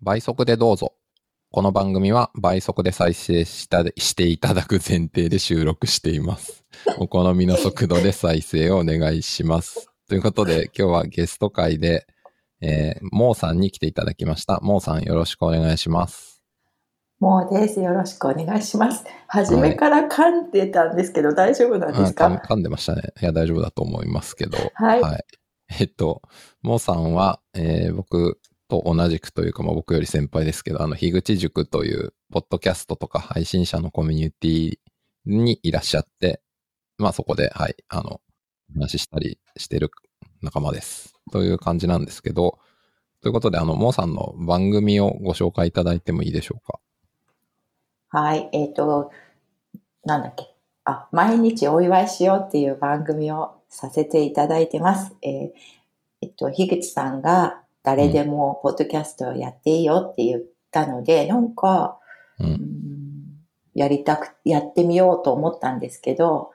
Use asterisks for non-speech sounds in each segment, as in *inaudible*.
倍速でどうぞ。この番組は倍速で再生したしていただく前提で収録しています。*laughs* お好みの速度で再生をお願いします。ということで、今日はゲスト会で、えー、モーさんに来ていただきました。モーさんよろしくお願いします。もうです。よろしくお願いします。初めから噛んでたんですけど、大丈夫なんですか、噛んでましたね。いや、大丈夫だと思いますけど。はいはい。えっと、モーさんは、えー僕と同じくというか、まあ、僕より先輩ですけど、あの、樋口塾という、ポッドキャストとか配信者のコミュニティにいらっしゃって、まあそこで、はい、あの、話したりしてる仲間です。という感じなんですけど、ということで、あの、モーさんの番組をご紹介いただいてもいいでしょうか？はい。えっ、と、なんだっけ？あ、毎日お祝いしようっていう番組をさせていただいてます。えーえっと、樋口さんが誰でもポッドキャストをやっていいよって言ったので、なんか、う。うんんやりたく、やってみようと思ったんですけど、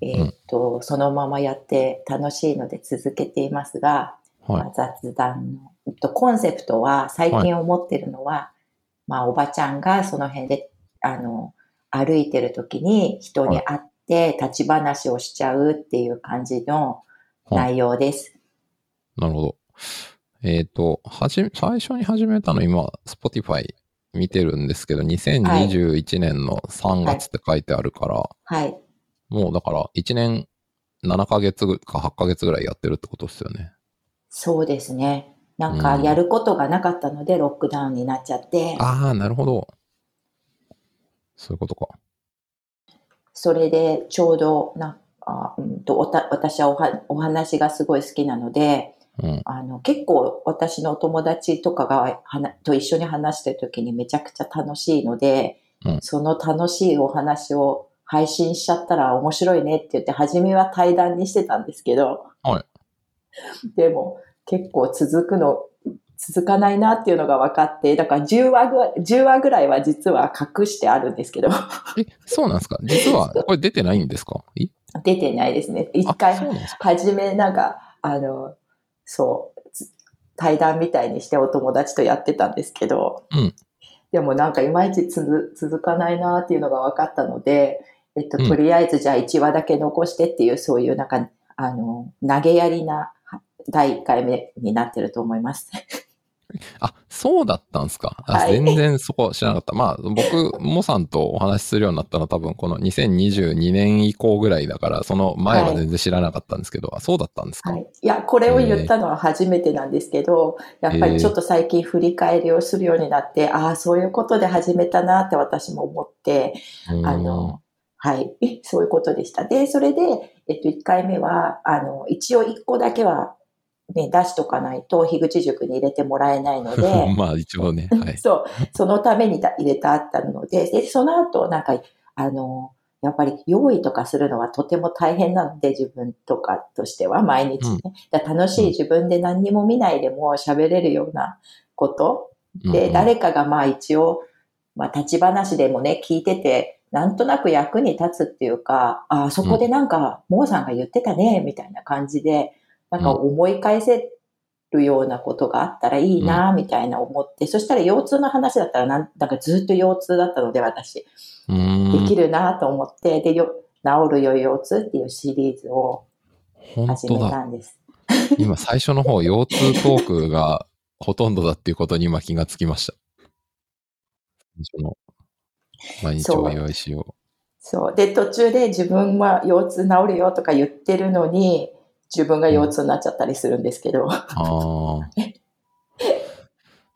えっと、そのままやって楽しいので続けていますが、はいま。あ雑談の、えっと、コンセプトは最近思ってるのは、まあおばちゃんがその辺で、あの、歩いてる時に人に会って立ち話をしちゃうっていう感じのはい内容です。なるほど。えっ、と、はじめ、最初に始めたの今、Spotify 見てるんですけど、2021年の3月って書いてあるから、はい。もうだから1年7ヶ月か8ヶ月ぐらいやってるってことですよね。そうですね。なんかうんやることがなかったのでロックダウンになっちゃって、ああ、なるほど。そういうことか。それでちょうどなあ、うん、とおた私はおはお話がすごい好きなので、うん。あの結構私のお友達とかがと一緒に話してる時にめちゃくちゃ楽しいので、うん。その楽しいお話を配信しちゃったら面白いねって言って初めは対談にしてたんですけど、はい。でも結構続くの続かないなっていうのが分かってだから10話ぐらい ,10 話ぐらいは実は隠してあるんですけど。え、そうなんですか？実は、*laughs* これ出てないんですか？い？出てないですね。一あ回初めなんか、あの、そう、つ対談みたいにしてお友達とやってたんですけど、うんでもなんかいまいちつづ続かないなっていうのが分かったので、えっと、うんとりあえずじゃあ1話だけ残してっていう、そういうなんか、あの、投げやりなは第1回目になってると思います。あ、そうだったんですか、あはい。全然そこ知らなかった。まあ、僕、モさんとお話しするようになったのは多分この2022年以降ぐらいだから、その前は全然知らなかったんですけど、あそうだったんですか、はい。いや、これを言ったのは初めてなんですけど、やっぱりちょっと最近振り返りをするようになって、ああ、そういうことで始めたなって私も思って、うんあの、はい、*laughs* そういうことでした。で、それで、えっと、1回目は、あの、一応1個だけは、ね、出しとかないと、樋口塾に入れてもらえないので、*laughs* まあ一応ね、はい。*laughs* そう、そのためにだ入れてあったので、で、その後、なんか、あの、やっぱり用意とかするのはとても大変なので、自分とかとしては毎日ね。だから楽しい自分で何にも見ないでも喋れるようなこと。で、うんうん。誰かがまあ一応、まあ立ち話でもね、聞いてて、なんとなく役に立つっていうか、ああ、そこでなんか、モーさんが言ってたね、みたいな感じで、なんか思い返せるようなことがあったらいいな、みたいな思って、そしたら腰痛の話だったらなん、なんかずっと腰痛だったので、私。できるなと思って、で、よ、治るよ腰痛っていうシリーズを本始め。たんです。今最初の方、腰痛トークがほとんどだっていうことに今気がつきました。毎日お祝いしよそう。で、途中で自分は腰痛治るよとか言ってるのに、自分が腰痛になっちゃったりするんですけど。う。ああ。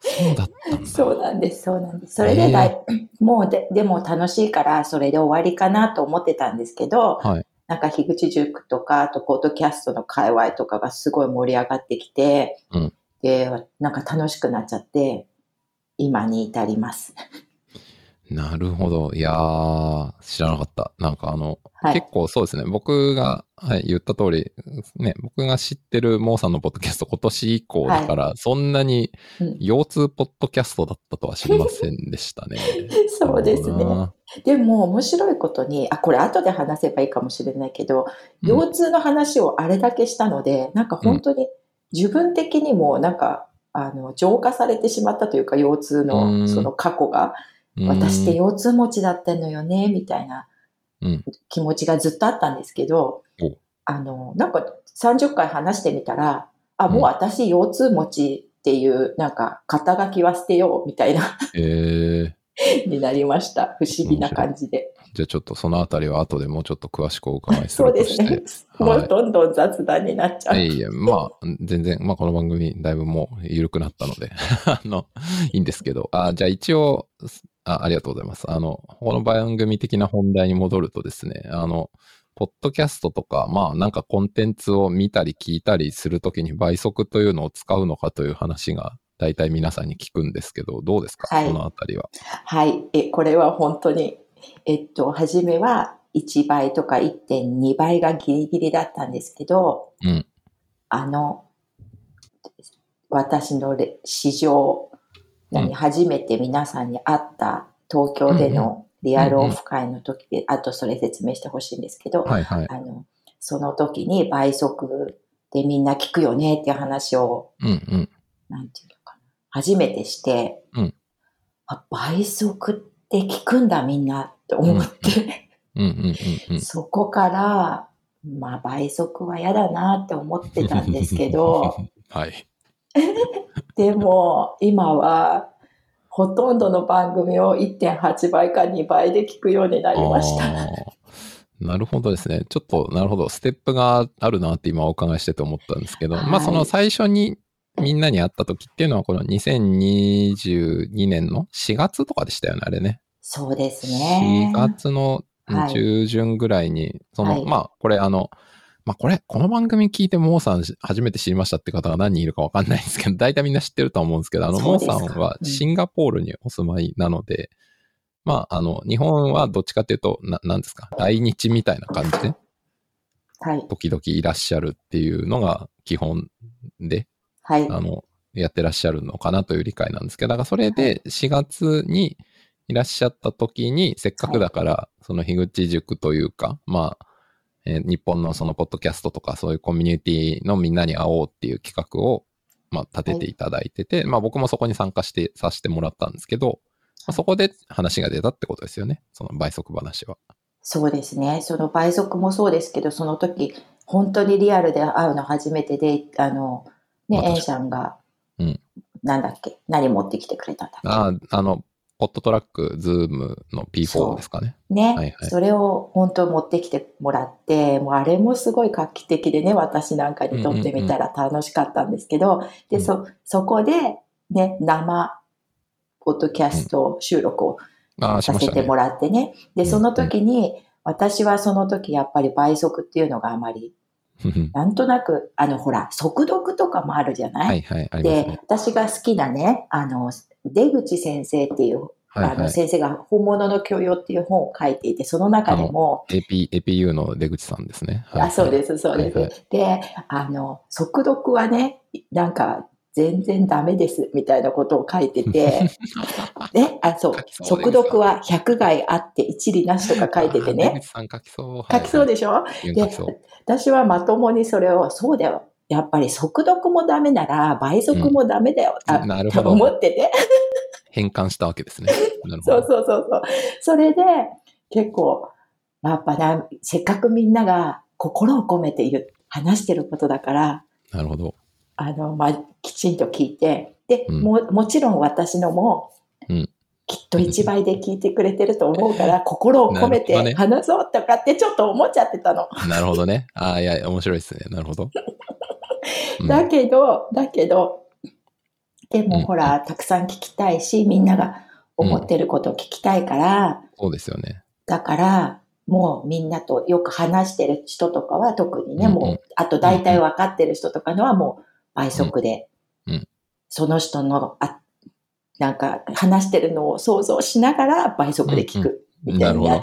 そうだったんだ。そうなんです、そうなんです。それでだい、もうで、でも楽しいから、それで終わりかなと思ってたんですけど、はい。なんか、樋口塾とか、あと、ポッドキャストの界隈とかがすごい盛り上がってきて、うんで、なんか楽しくなっちゃって、今に至ります。なるほど。いやー、知らなかった。なんかあの、はい結構そうですね。僕が、はい、言った通り、ね、僕が知ってるモーさんのポッドキャスト今年以降だから、そんなにうん腰痛ポッドキャストだったとは知りませんでしたね。*laughs* そうですね。なでも面白いことに、あ、これ後で話せばいいかもしれないけど、うん腰痛の話をあれだけしたので、なんか本当に自分的にもなんか、あの、浄化されてしまったというか、腰痛うの、んその過去が、私って腰痛持ちだったのよね、みたいなうん。気持ちがずっとあったんですけどお、あの、なんか30回話してみたら、あ、もう私腰痛持ちっていう、なんか肩書きは捨てよう、みたいな、えー、*laughs* になりました。不思議な感じで。じゃあちょっとそのあたりは後でもうちょっと詳しくお伺いすそうるとして。ですね。はいもうどんどん雑談になっちゃう。いえいえ、まあ、全然、まあこの番組だいぶもう緩くなったので、*laughs* あの、いいんですけど、あじゃあ一応あ、ありがとうございます。あの、この番組的な本題に戻るとですね、あの、ポッドキャストとか、まあなんかコンテンツを見たり聞いたりするときに倍速というのを使うのかという話が大体皆さんに聞くんですけど、どうですか、はいこのあたりは。はい。え、これは本当に、えっと、初めは1倍とか1.2倍がギリギリだったんですけど、うん。あの、私のれ史上、何、うん初めて皆さんに会った東京でのリアルオフ会の時で、あとそれ説明してほしいんですけど、はいはい。あの、その時に倍速でみんな聞くよねっていう話を、うんうん。なんていうの？初めてして、うんあ、倍速って聞くんだみんなって思って。そこから、まあ倍速は嫌だなって思ってたんですけど、*laughs* はい。*laughs* でも今はほとんどの番組を1.8倍か2倍で聞くようになりました。なるほどですね。ちょっと、なるほど。ステップがあるなって今お伺いしてて思ったんですけど、はいまあその最初にみんなに会った時っていうのはこの2022年の4月とかでしたよね、あれね。そうですね4。月のはい中旬ぐらいに、その、はいまあこれあの、まあこれ、この番組聞いてモーさん初めて知りましたって方が何人いるかわかんないんですけど、大体みんな知ってるとは思うんですけど、あの、モーさんはうんシンガポールにお住まいなので、まあ、あの、日本はどっちかっていうと、な、なんですか、来日みたいな感じで、はい。時々いらっしゃるっていうのが基本で、はい。あの、やってらっしゃるのかなという理解なんですけど、だからそれで4月にいらっしゃった時に、せっかくだから、その樋口塾というか、まあ、えー日本のそのポッドキャストとかそういうコミュニティのみんなに会おうっていう企画を、まあ、立てていただいてて、まあ僕もそこに参加してさせてもらったんですけど、まあ、そこで話が出たってことですよね。その倍速話は。そうですね。その倍速もそうですけど、その時、本当にリアルで会うの初めてで、あの、ね、私エンさんが、うんなんだっけ、何持ってきてくれたんだっけ。ああ、あの、 PodTrak、Zoom のそ P4 うですかね。ね、はいはいそれを本当持ってきてもらって、もうあれもすごい画期的でね、私なんかにとってみたら楽しかったんですけど、で、うんそ、そこで、ね、生、ポッドキャスト収録をさせても。らってね。で、うんその時に、私はその時やっぱり倍速っていうのがあまり、なんとなく、あの、ほら、速読とかもあるじゃない、はいはい、でね。、私が好きなね、あの、出口先生っていう、あのはいはい。先生が本物の教養っていう本を書いていて、その中でも、AP、APU の出口さんですね。はいあ、そうです、そうです。はいはいで、あの、速読はね、なんか、全然ダメです、みたいなことを書いてて、*laughs* ね、あ、そう速読は100害あって一理なしとか書いててね、書きそう。書きそうででしょ？書きそう。私はまともにそれを、そうだよ。やっぱり速読もダメなら倍速もダメだよ。あなるほどと思ってて。変換したわけですね。なるほそうど。そうそうそう。それで、結構、やっぱな、せっかくみんなが心を込めて言う、話してることだから、なるほど。あの、まあ、きちんと聞いて、で、うんも、もちろん私のも、うんきっと一倍で聞いてくれてると思うから、*laughs* 心を込めて話そうとかってちょっと思っちゃってたの。なるほどね。ああ、いや、面白いですね。なるほど。*laughs* うんだけど、だけど、でうんもほら、たくさん聞きたいし、みんなが思ってることを聞きたいから、そうですよね。だから、もうみんなとよく話してる人とかは特にね、もう、あと大体分かってる人とかのはもう倍速で、うん。うん。その人の、あ、なんか話してるのを想像しながら倍速で聞くみたいにな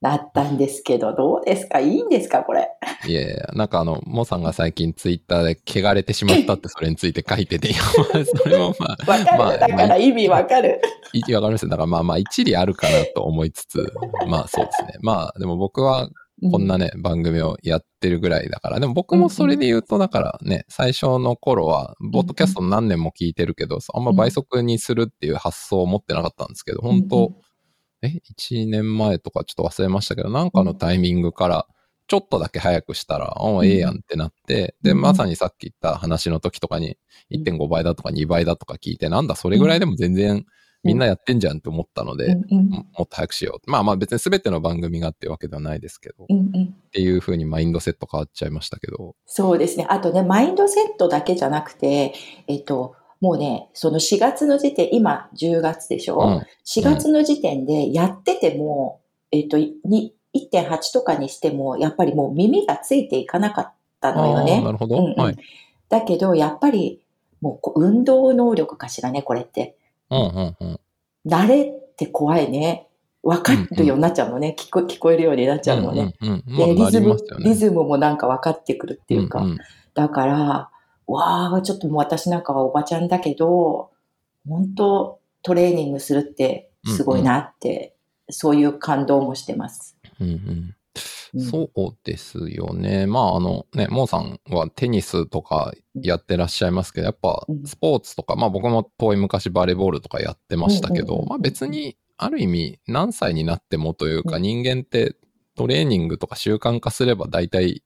なったんですけど、どうですか？いいんですか？これ。いやいや、なんかあの、モさんが最近ツイッターで汚れてしまったってそれについて書いてて、*laughs* それもまあ、わかる、まあだから意味わかる。いわかりますよ。だからまあまあ一理あるかなと思いつつ、まあそうですね。まあでも僕はこんなね、番組をやってるぐらいだから。でも僕もそれで言うと、だからね、最初の頃は、ボッドキャスト何年も聞いてるけど、あんま倍速にするっていう発想を持ってなかったんですけど、本当え、1年前とかちょっと忘れましたけど、なんかのタイミングから、ちょっとだけ早くしたら、あ、ええやんってなって、で、まさにさっき言った話の時とかに、1.5倍だとか2倍だとか聞いて、なんだ、それぐらいでも全然、みんなやってんじゃんって思ったので、うんうん、もっと早くしよう。まあまあ別に全ての番組がっていうわけではないですけど、うんうん、っていうふうにマインドセット変わっちゃいましたけど。そうですね。あとね、マインドセットだけじゃなくて、えっと、もうね、その4月の時点、今10月でしょ、うん、?4 月の時点でやってても、うん、えっと、1.8とかにしても、やっぱりもう耳がついていかなかったのよね。なるほど、うんうんはい。だけど、やっぱり、もう運動能力かしらね、これって。うんうんうん、慣れって怖いね。分かるようになっちゃうのね。うんうん、聞こ聞こえるようになっちゃうのね。うんうん、で、リズム、リズムもなんか分かってくるっていうか。うんうん、だから、わあ、ちょっともう私なんかはおばちゃんだけど、本当トレーニングするってすごいなって、うんうん、そういう感動もしてます。うんうんそうですよね。まあ、あのね、モーさんはテニスとかやってらっしゃいますけど、やっぱスポーツとか、まあ僕も遠い昔バレーボールとかやってましたけど、まあ別にある意味何歳になってもというか人間ってトレーニングとか習慣化すれば大体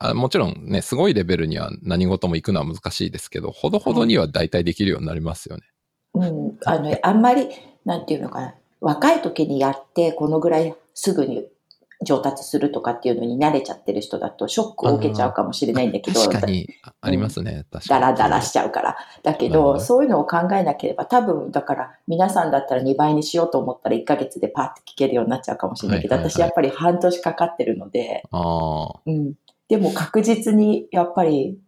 あもちろんね、すごいレベルには何事も行くのは難しいですけど、ほどほどには大体できるようになりますよね。うん。あの、あんまり、なんていうのかな。若い時にやって、このぐらいすぐに上達するとかっていうのに慣れちゃってる人だとショックを受けちゃうかもしれないんだけど。確かに、ありますね、確かに。ダラダラしちゃうから。だけど、そういうのを考えなければ、多分、だから皆さんだったら2倍にしようと思ったら1ヶ月でパッて聞けるようになっちゃうかもしれないけど、私やっぱり半年かかってるので、うん。でも確実にやっぱり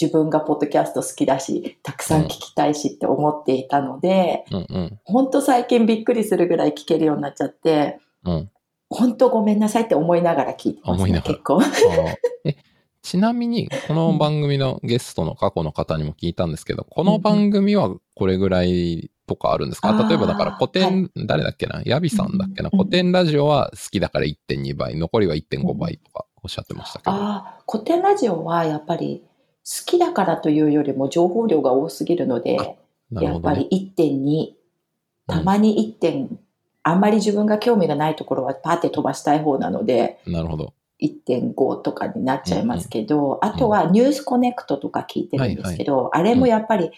自分がポッドキャスト好きだし、たくさん聞きたいしって思っていたので、うんうん、本当最近びっくりするぐらい聞けるようになっちゃって、うん、本当ごめんなさいって思いながら聞いてますね、結構。えちなみに、この番組のゲストの過去の方にも聞いたんですけど、この番組はこれぐらいとかあるんですか、例えばだから古典、はい、誰だっけな？ヤビさんだっけな、古典ラジオは好きだから1.2倍、残りは1.5倍とかおっしゃってましたけど。ああ、古典ラジオはやっぱり好きだからというよりも情報量が多すぎるので、ね、やっぱり1.2、たまに1.5、あんまり自分が興味がないところはパーって飛ばしたい方なので、なるほど。1.5とかになっちゃいますけど、うんうん、あとはニュースコネクトとか聞いてるんですけど、はいはい、あれもやっぱり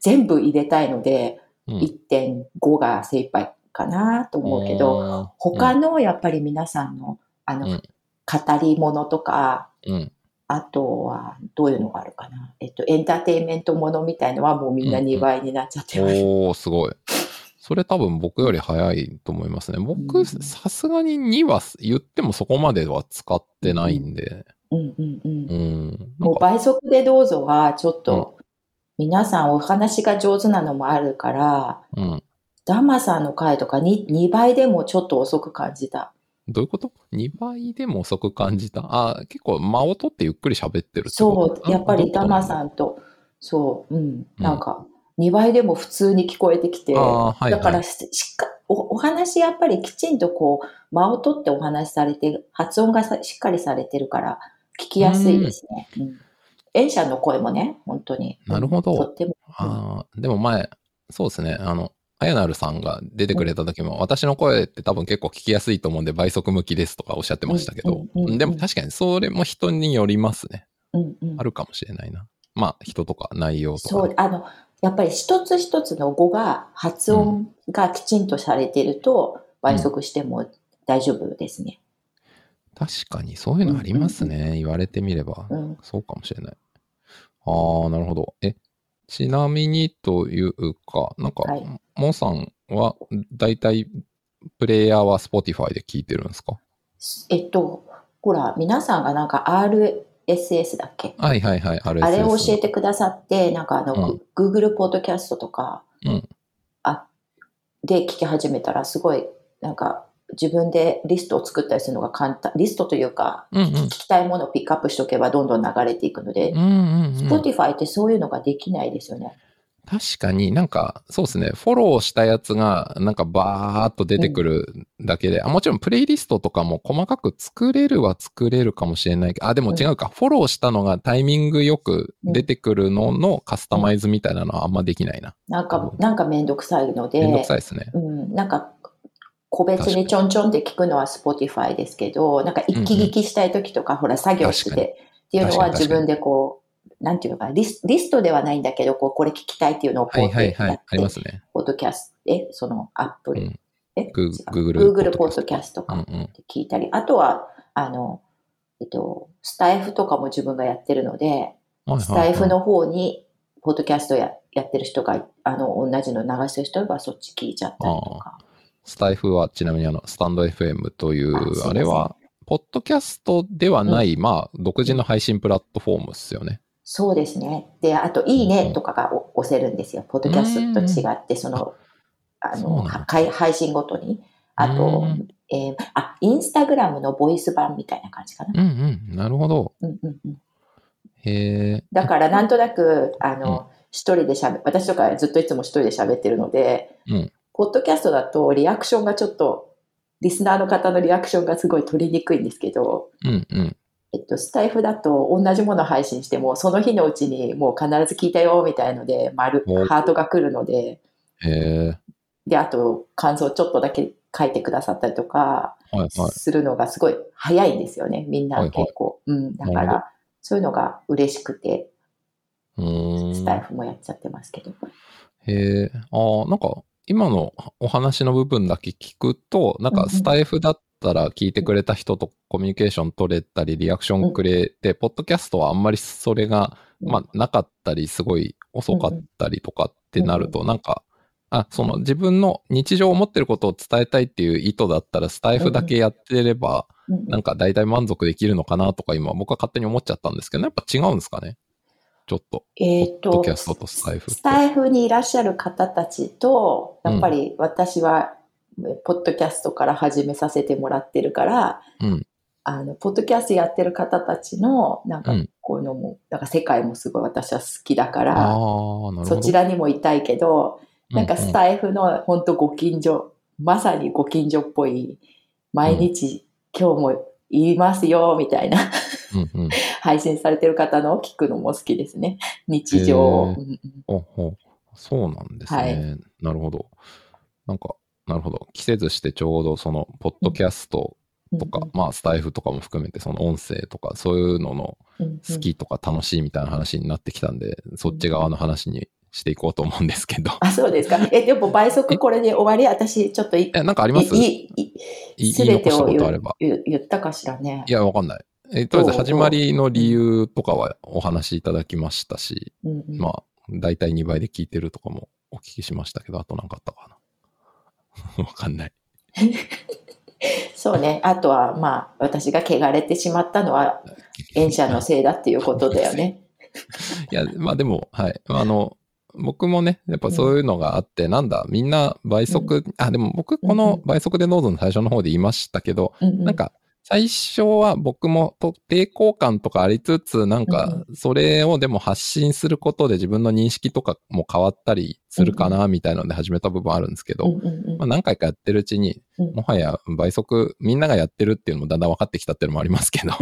全部入れたいので、うん、1.5が精一杯かなと思うけど、他のやっぱり皆さんの、あの、うん、語り物とか、うん、あとはどういうのがあるかな。えっと、エンターテインメントものみたいのはもうみんな2倍になっちゃってます。うんうん、おー、すごい。それ多分僕より早いと思いますね。僕、さすがに2は言ってもそこまでは使ってないんで。うんうんうん。うん、もう倍速でどうぞはちょっと、皆さんお話が上手なのもあるから、うん、ダマさんの回とか 2, 2倍でもちょっと遅く感じた。どういうこと ?2 倍でも遅く感じた？あ結構間を取ってゆっくり喋ってるってそう、やっぱりダマさんと、そう、うん、なんか、2倍でも普通に聞こえてきて、はいはい、だからしっかおお話やっぱりきちんとこう間を取ってお話しされて発音がしっかりされてるから聞きやすいですね。うん、A 社の声もね、本当に。なるほど。とっても。あでも前、そうですね、あの、あやなるさんが出てくれた時も、うん、私の声って多分結構聞きやすいと思うんで倍速向きですとかおっしゃってましたけど、でも確かにそれも人によりますね。うんうん、あるかもしれないな。まあ人とか内容とか。そう、あの、やっぱり一つ一つの語が発音がきちんとされていると倍速しても大丈夫ですね。うん、確かにそういうのありますね。うんうん、言われてみれば、うん、そうかもしれない。ああ、なるほど。え、ちなみにというか、なんか、はい、モさんは大体プレイヤーは Spotify で聞いてるんですか？えっと、ほら、皆さんがなんか R、SS だっけ？はいはいはい。あれを教えてくださって、なんかあの、うん、Google ポッドキャストとか、うん、あ、で聞き始めたらすごい、なんか自分でリストを作ったりするのが簡単、リストというか、うんうん、聞きたいものをピックアップしとけばどんどん流れていくので、うんうんうん、Spotify ってそういうのができないですよね。確かになんか、そうですね。フォローしたやつが、なんかバーっと出てくるだけで、あもちろんプレイリストとかも細かく作れるは作れるかもしれないけど、あ、でも違うか。フォローしたのがタイミングよく出てくるののカスタマイズみたいなのはあんまできないな。なんか、なんかめんどくさいので、めんどくさいですね。うん、なんか、個別に。ちょんちょんって聞くのは Spotify ですけど、なんか一気聞きしたい時とか、ほら作業しててっていうのは自分でこう、なんていうのかな、リスリストではないんだけど、こう、これ聞きたいっていうのをこうはいはいやって、はい。ありますね。ポッドキャスト、え、そのアップル、うんえ、グー違う Google Google ポッドキャストとかうんうん。って聞いたり、あとは、あの、えっと、スタイフとかも自分がやってるので、スタイフの方に、ポッドキャストややってる人が、あの、同じの流してる人がそっち聞いちゃったりとか。スタイフはちなみにあの、スタンド FM というあれは、ポッドキャストではない、まあ、独自の配信プラットフォームですよね。そうですね。で、あと、いいねとかがお押せるんですよ。ポッドキャストと違って、その、あの、配配信ごとに。あとうん、えーあ、インスタグラムのボイス版みたいな感じかな。うんうん。なるほど。うんうんうん、へえ。だから、なんとなく、あうんの、一人で喋、私とかずっといつも一人で喋ってるので、うんポッドキャストだとリアクションがちょっと、リスナーの方のリアクションがすごい取りにくいんですけど、うんうん。えっと、スタイフだと同じもの配信しても、その日のうちにもう必ず聞いたよみたいので、丸お、ハートが来るので。で、あと感想ちょっとだけ書いてくださったりとか。するのがすごい早いんですよね、みんな結構。うん、だから、そういうのが嬉しくて。スタイフもやっちゃってますけど。へえ。ああ、なんか、今のお話の部分だけ聞くと、なんかスタイフだったら聞いてくれた人とコミュニケーション取れたり、リアクションくれて、ポッドキャストはあんまりそれが、うん。まあ、なかったり、すごい遅かったりとかってなると、なんか、あ、その自分の日常を持ってることを伝えたいっていう意図だったら、スタイフだけやってれば、うん。なんか大体満足できるのかなとか今僕は勝手に思っちゃったんですけど、やっぱ違うんですかね。ちょっと。えっ、とポッドキャストとスタイフスタイフにいらっしゃる方たちと、やっぱり私は、ポッドキャストから始めさせてもらってるから、うん。あの、ポッドキャストやってる方たちの、なんかうん、こういうのも、なんか世界もすごい私は好きだから。そちらにもいたいけど、なんかうスタイフの本当ご近所、まさにご近所っぽい、毎日、今日も言いますよ、みたいなうんうん。*laughs* 配信されてる方のを聞くのも好きですね。日常を。へーうんうんほうほうそうなんですね。はいなるほど。なんか、なるほど。季節してちょうどその、ポッドキャストとか、まあ、スタイフとかも含めて、その音声とか、そういうののうんうん好きとか楽しいみたいな話になってきたんで、そっち側の話にしていこうと思うんですけど。あ、そうですか。え、でも倍速これで終わり？私、ちょっとい、え、なんかあります？い、い、い、いすべてを言い残したことあ言れば。言言ったかしらね。いや、わかんない。え、とりあえず始まりの理由とかはお話しいただきましたし、うんうんまあ、だいたい2倍で聞いてるとかもお聞きしましたけど、あとなんかあったかな。*laughs* わかんない。そうね。あとは、まあ、私が汚れてしまったのは、演者のせいだっていうことだよね。*laughs* いや、まあでも、はい。あの、僕もね、やっぱそういうのがあって、なんだ、みんな倍速、あ、でも僕、この倍速でノーズの最初の方で言いましたけど、うんうんなんか、最初は僕もと抵抗感とかありつつ、なんか、それをでも発信することで自分の認識とかも変わったりするかな、みたいなので始めた部分あるんですけど、まあ何回かやってるうちに、うん。もはや倍速、みんながやってるっていうのもだんだん分かってきたっていうのもありますけど、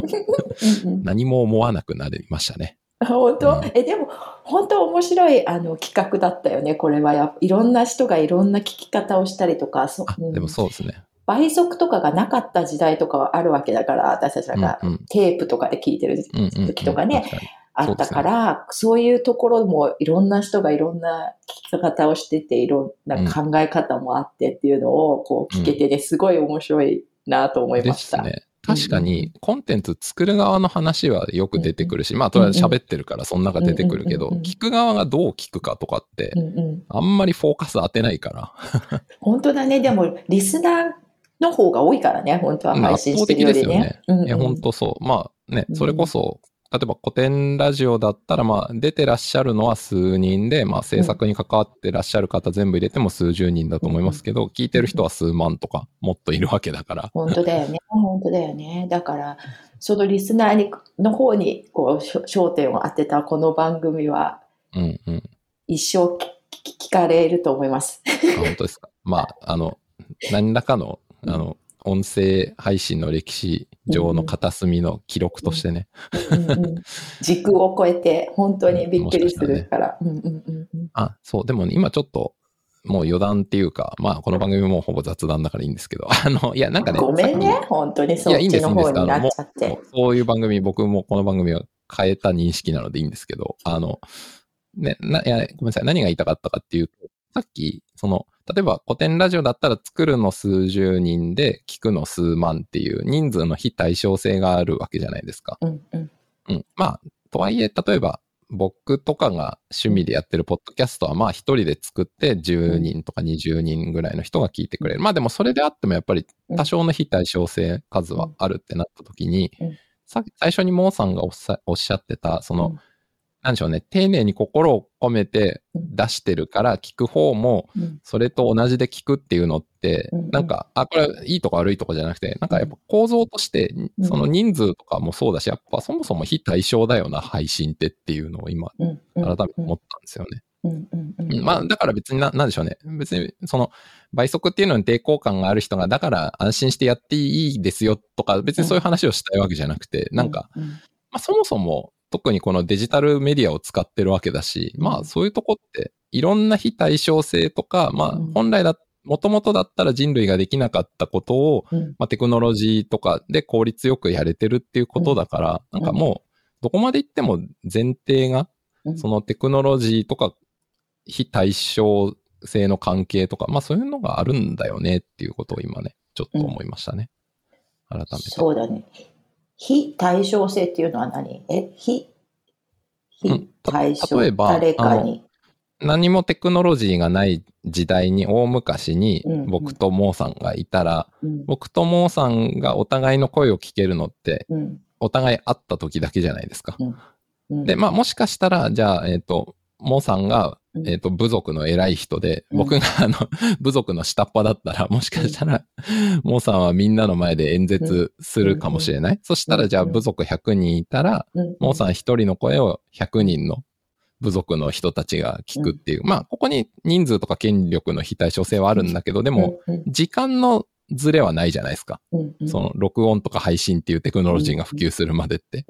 *laughs* 何も思わなくなりましたね。本当、うん。え、でも、本当面白いあの企画だったよね、これは。や。いろんな人がいろんな聞き方をしたりとか、そあ、うん。でもそうですね。倍速とかがなかった時代とかはあるわけだから、私たちがうんうん。テープとかで聞いてる時とかね、あったから、そういうところもいろんな人がいろんな聞き方をしてて、いろんな考え方もあってっていうのをこう聞けてね、すごい面白いなと思いでました。すね。確かに、コンテンツ作る側の話はよく出てくるし、まあ、とりあえず喋ってるから、その中出てくるけど聞く側がどう聞くかとかってあんまりフォーカス当てないから、*laughs* 本当だね。でも、リスナーの方が多いからね、本当はうん配信してるよりね。うんうんいや、本当そう。まあねう、んそれこそ、例えば古典ラジオだったら、まあ、出てらっしゃるのは数人で、まあ、制作に関わってらっしゃる方全部入れても数十人だと思いますけど、聞いてる人は数万とか、もっといるわけだから。本当だよね。本当だよね。だから、そのリスナーにの方にこう焦点を当てたこの番組は、うんうん。一生聞かれると思います。あ本当ですか。まあ、あの、何らかの、あの、音声配信の歴史上の片隅の記録としてね。うんうん *laughs* 時空を超えて本当にびっくりするから。あ、そう、でもね今ちょっと、もう余談っていうか、まあ、この番組もほぼ雑談だからいいんですけど、*laughs* あの、いや、なんかね、ごめんね本当にそっちの方になっちゃって。きも。うそういう番組、僕もこの番組は変えた認識なのでいいんですけど、あの、ね、な、いや、ごめんなさい、何が言いたかったかっていうと、さっき、その、例えば古典ラジオだったら作るの数十人で聞くの数万っていう人数の非対称性があるわけじゃないですか。うんうんうん。まあ、とはいえ、例えば、僕とかが趣味でやってるポッドキャストは、まあ一人で作って10人とか20人ぐらいの人が聞いてくれる。まあでもそれであってもやっぱり多少の非対称性数はあるってなった時に最初にモーさんがおっしゃってた、その、うんなんでしょうね、丁寧に心を込めてうん。出してるから聞く方も、うん。それと同じで聞くっていうのってなんか、あ、これいいとか悪いとかじゃなくて、なんかやっぱ構造として、うん。その人数とかもそうだし、やっぱそもそも非対称だよな、配信ってっていうのを今、改めて思ったんですよね。うん。うん。うん。うん。まあ、だから別にな、なんでしょうね。別に、その、倍速っていうのに抵抗感がある人が、だから安心してやっていいですよとか、別にそういう話をしたいわけじゃなくて、なんか、、まあ、そもそも、特にこのデジタルメディアを使ってるわけだし、うんまあそういうとこっていろんな非対称性とか、まあうん本来だ、もともとだったら人類ができなかったことを、うんまあテクノロジーとかで効率よくやれてるっていうことだから、うんなんかもうどこまで行っても前提が、うんそのテクノロジーとか非対称性の関係とか、まあそういうのがあるんだよねっていうことを今ね、ちょっと思いましたね。改めて。そうだね。非対称性っていうのは何？え？非、非うん。た対称、例えば誰かに？何もテクノロジーがない時代に大昔にうんうん。僕とモーさんがいたら、うん。僕とモーさんがお互いの声を聞けるのって、うん。お互い会った時だけじゃないですか。うん。で、まあもしかしたら、じゃあ、えっ、と、モーさんが、うん。えっ、と、部族の偉い人で、うん。僕があの、*laughs* 部族の下っ端だったら、もしかしたら、モーさんはみんなの前で演説するかもしれない。そしたら、じゃあ部族100人いたら、うん。モーさん一人の声を100人の部族の人たちが聞くっていう。まあ、ここに人数とか権力の非対称性はあるんだけど、でも、、うん。時間のズレはないじゃないですか。その、録音とか配信っていうテクノロジーが普及するまでって。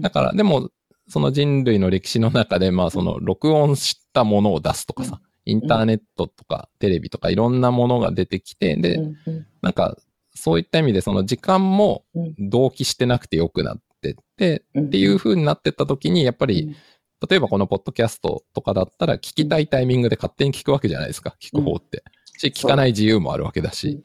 だから、でも、その人類の歴史の中で、まあ、その、録音したものを出すとかさ、インターネットとかテレビとかいろんなものが出てきて、で、なんか、そういった意味で、その時間もうん。同期してなくてよくなってって、うんっていう風になってった時に、やっぱり、うん。例えばこのポッドキャストとかだったら、聞きたいタイミングで勝手に聞くわけじゃないですか、聞く方って。し、聞かない自由もあるわけだし。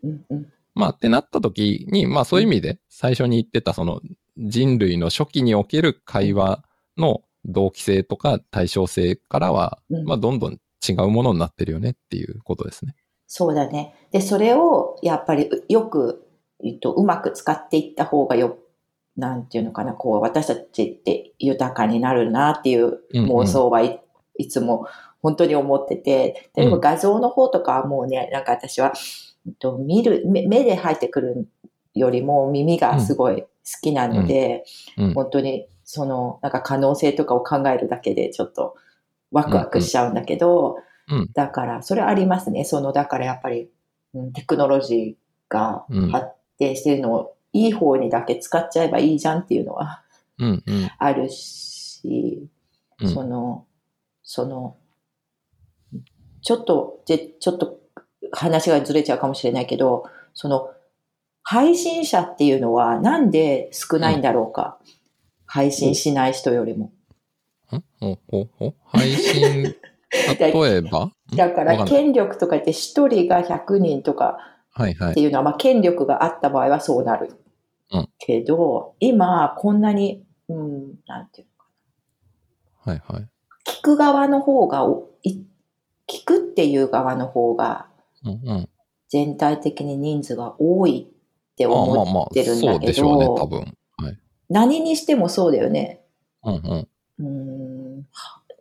まあ、ってなった時に、まあそういう意味で、最初に言ってた、その人類の初期における会話の同期性とか対称性からは、うんまあどんどん違うものになってるよねっていうことですね。そうだね。で、それをやっぱりよく、えっと、うまく使っていった方がよ、なんていうのかな、こう、私たちって豊かになるなっていううんうん妄想はい,、いつも本当に思ってて、例えば画像の方とかはもうね、なんか私は、えっと、見る、目目で入ってくるよりも耳がすごい好きなので、うん。本当にその、なんか可能性とかを考えるだけでちょっとワクワクしちゃうんだけど、うんうんだから、それありますね。その、だからやっぱり、うんテクノロジーがうん発展してるのを、いい方にだけ使っちゃえばいいじゃんっていうのはうんうん。あるし、うんその、その、ちょっと、で、ちょっと話がずれちゃうかもしれないけど、その、配信者っていうのはなんで少ないんだろうか。配信しない人よりも。ん？ほほほ配信、例えば？*laughs* だから、権力とか言って一人が100人とかって。いうのは、まあ、権力があった場合はそうなる。うんけど、今、こんなに、うん、なんていうのはいはい。聞く側の方がお、い聞くっていう側の方が、うんうん。全体的に人数が多いってあまあ思まあ、ってるんだけそうでしょうね、多ど、分。はい。何にしてもそうだよね。うんうん。うーん、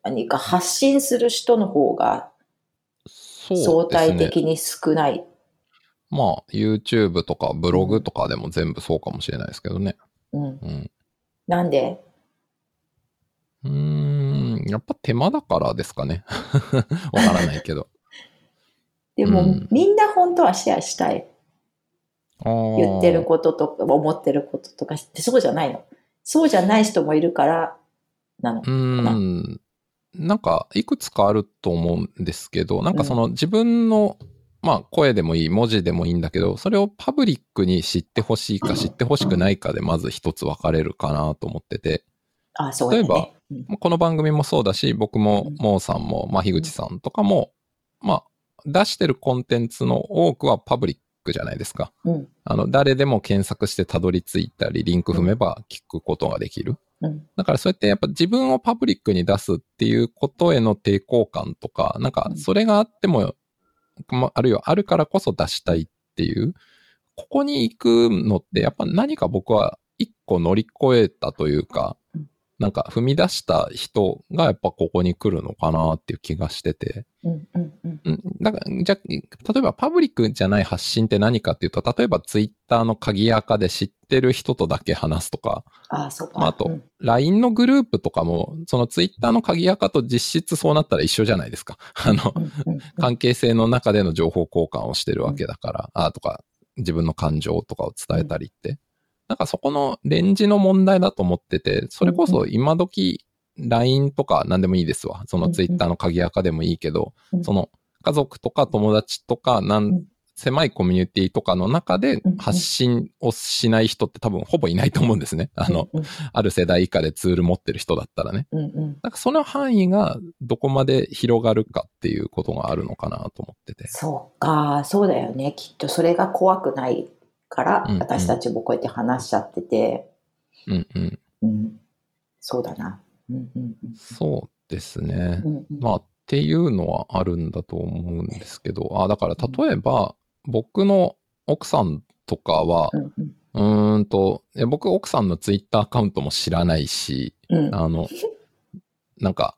何か発信する人の方が。相対的に少ない。まあ、YouTube とかブログとかでも全部そうかもしれないですけどね。うん。うん。なんで？うーん、やっぱ手間だからですかね。*laughs* わからないけど。でも、うんみんな本当はシェアしたい。言言ってることとか、思ってることとかってそうじゃないの。そうじゃない人もいるから、なのう。ん。なんか、いくつかあると思うんですけど、なんかその自分の、まあ、声でもいい、文字でもいいんだけど、それをパブリックに知ってほしいか知ってほしくないかで、まず一つ分かれるかなと思ってて、あ、そうだね。例えばうんまあこの番組もそうだし、僕もうん、モーさんも、まあ、樋口さんとかも、まあ、出してるコンテンツの多くはパブリックじゃないですか。うん。あの、誰でも検索してたどり着いたり、リンク踏めば聞くことができる。うん。だからそうやってやっぱ自分をパブリックに出すっていうことへの抵抗感とか、なんかそれがあっても、まあるいはあるからこそ出したいっていう、ここに行くのってやっぱ何か僕は一個乗り越えたというかうん、なんか踏み出した人がやっぱここに来るのかなっていう気がしてて。うん。うん。うん。うん、だから、じゃあ、例えばパブリックじゃない発信って何かっていうと、例えばツイッターの鍵垢で知ってる人とだけ話すとか、あ、そうか。まあ、あとうん、LINE のグループとかも、そのツイッターの鍵垢と実質そうなったら一緒じゃないですか。*laughs* あの、関係性の中での情報交換をしてるわけだから、あとか、自分の感情とかを伝えたりって。なんかそこのレンジの問題だと思ってて、それこそ今時 LINE とか何でもいいですわ。そのツイッターの鍵垢でもいいけど、うんその家族とか友達とか、狭いコミュニティとかの中でうん発信をしない人って多分ほぼいないと思うんですね。あの、うんある世代以下でツール持ってる人だったらね。なんかその範囲がどこまで広がるかっていうことがあるのかなと思ってて。そうか、そうだよね。きっとそれが怖くないから私たちもこうやって話しちゃってて、うんうん。うん。そうだな。うんうんうん。そうですね。うんうんまあっていうのはあるんだと思うんですけど、あ、だから例えば僕の奥さんとかは、うんうんうーんと、僕奥さんのツイッターアカウントも知らないし、うんあの、なんか、